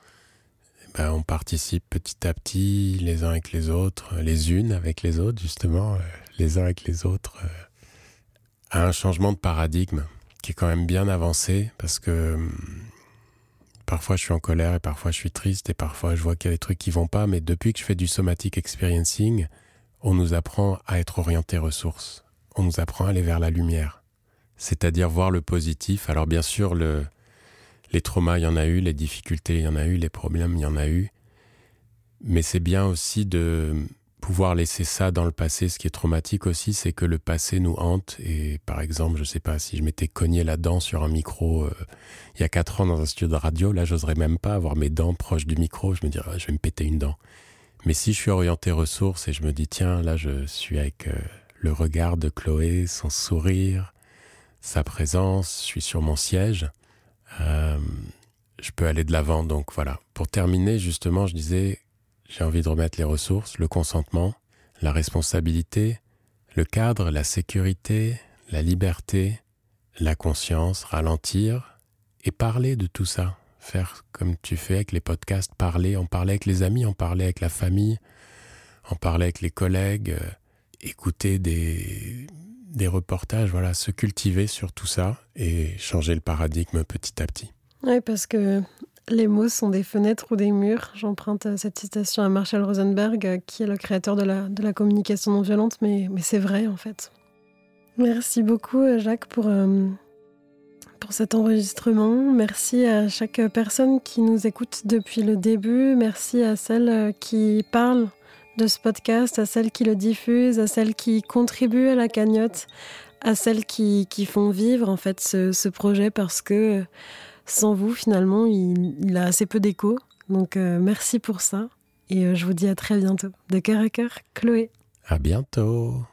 ben, on participe petit à petit, les uns avec les autres, les unes avec les autres, justement, euh, les uns avec les autres, euh, à un changement de paradigme qui est quand même bien avancé parce que hum, parfois je suis en colère et parfois je suis triste et parfois je vois qu'il y a des trucs qui vont pas, mais depuis que je fais du somatic experiencing, on nous apprend à être orienté ressources, on nous apprend à aller vers la lumière, c'est-à-dire voir le positif. Alors bien sûr, le, les traumas, il y en a eu, les difficultés, il y en a eu, les problèmes, il y en a eu. Mais c'est bien aussi de pouvoir laisser ça dans le passé. Ce qui est traumatique aussi, c'est que le passé nous hante. Et par exemple, je sais pas, si je m'étais cogné la dent sur un micro euh, il y a quatre ans dans un studio de radio, là, j'oserais même pas avoir mes dents proches du micro. Je me dirais, ah, je vais me péter une dent. Mais si je suis orienté ressources et je me dis, tiens, là, je suis avec euh, le regard de Chloé, son sourire, sa présence, je suis sur mon siège, euh, je peux aller de l'avant. Donc voilà. Pour terminer, justement, je disais, j'ai envie de remettre les ressources, le consentement, la responsabilité, le cadre, la sécurité, la liberté, la conscience, ralentir et parler de tout ça. Faire comme tu fais avec les podcasts, parler, en parler avec les amis, en parler avec la famille, en parler avec les collègues, euh, écouter des, des reportages, voilà, se cultiver sur tout ça et changer le paradigme petit à petit. Oui, parce que les mots sont des fenêtres ou des murs. J'emprunte cette citation à Marshall Rosenberg, euh, qui est le créateur de la, de la communication non violente, mais, mais c'est vrai en fait. Merci beaucoup euh, Jacques pour, pour cet enregistrement. Merci à chaque personne qui nous écoute depuis le début. Merci à celles qui parlent de ce podcast, à celles qui le diffusent, à celles qui contribuent à la cagnotte, à celles qui, qui font vivre en fait ce, ce, projet parce que sans vous finalement il, a assez peu d'écho. Donc euh, merci pour ça et euh, je vous dis à très bientôt. De cœur à cœur, Chloé. À bientôt.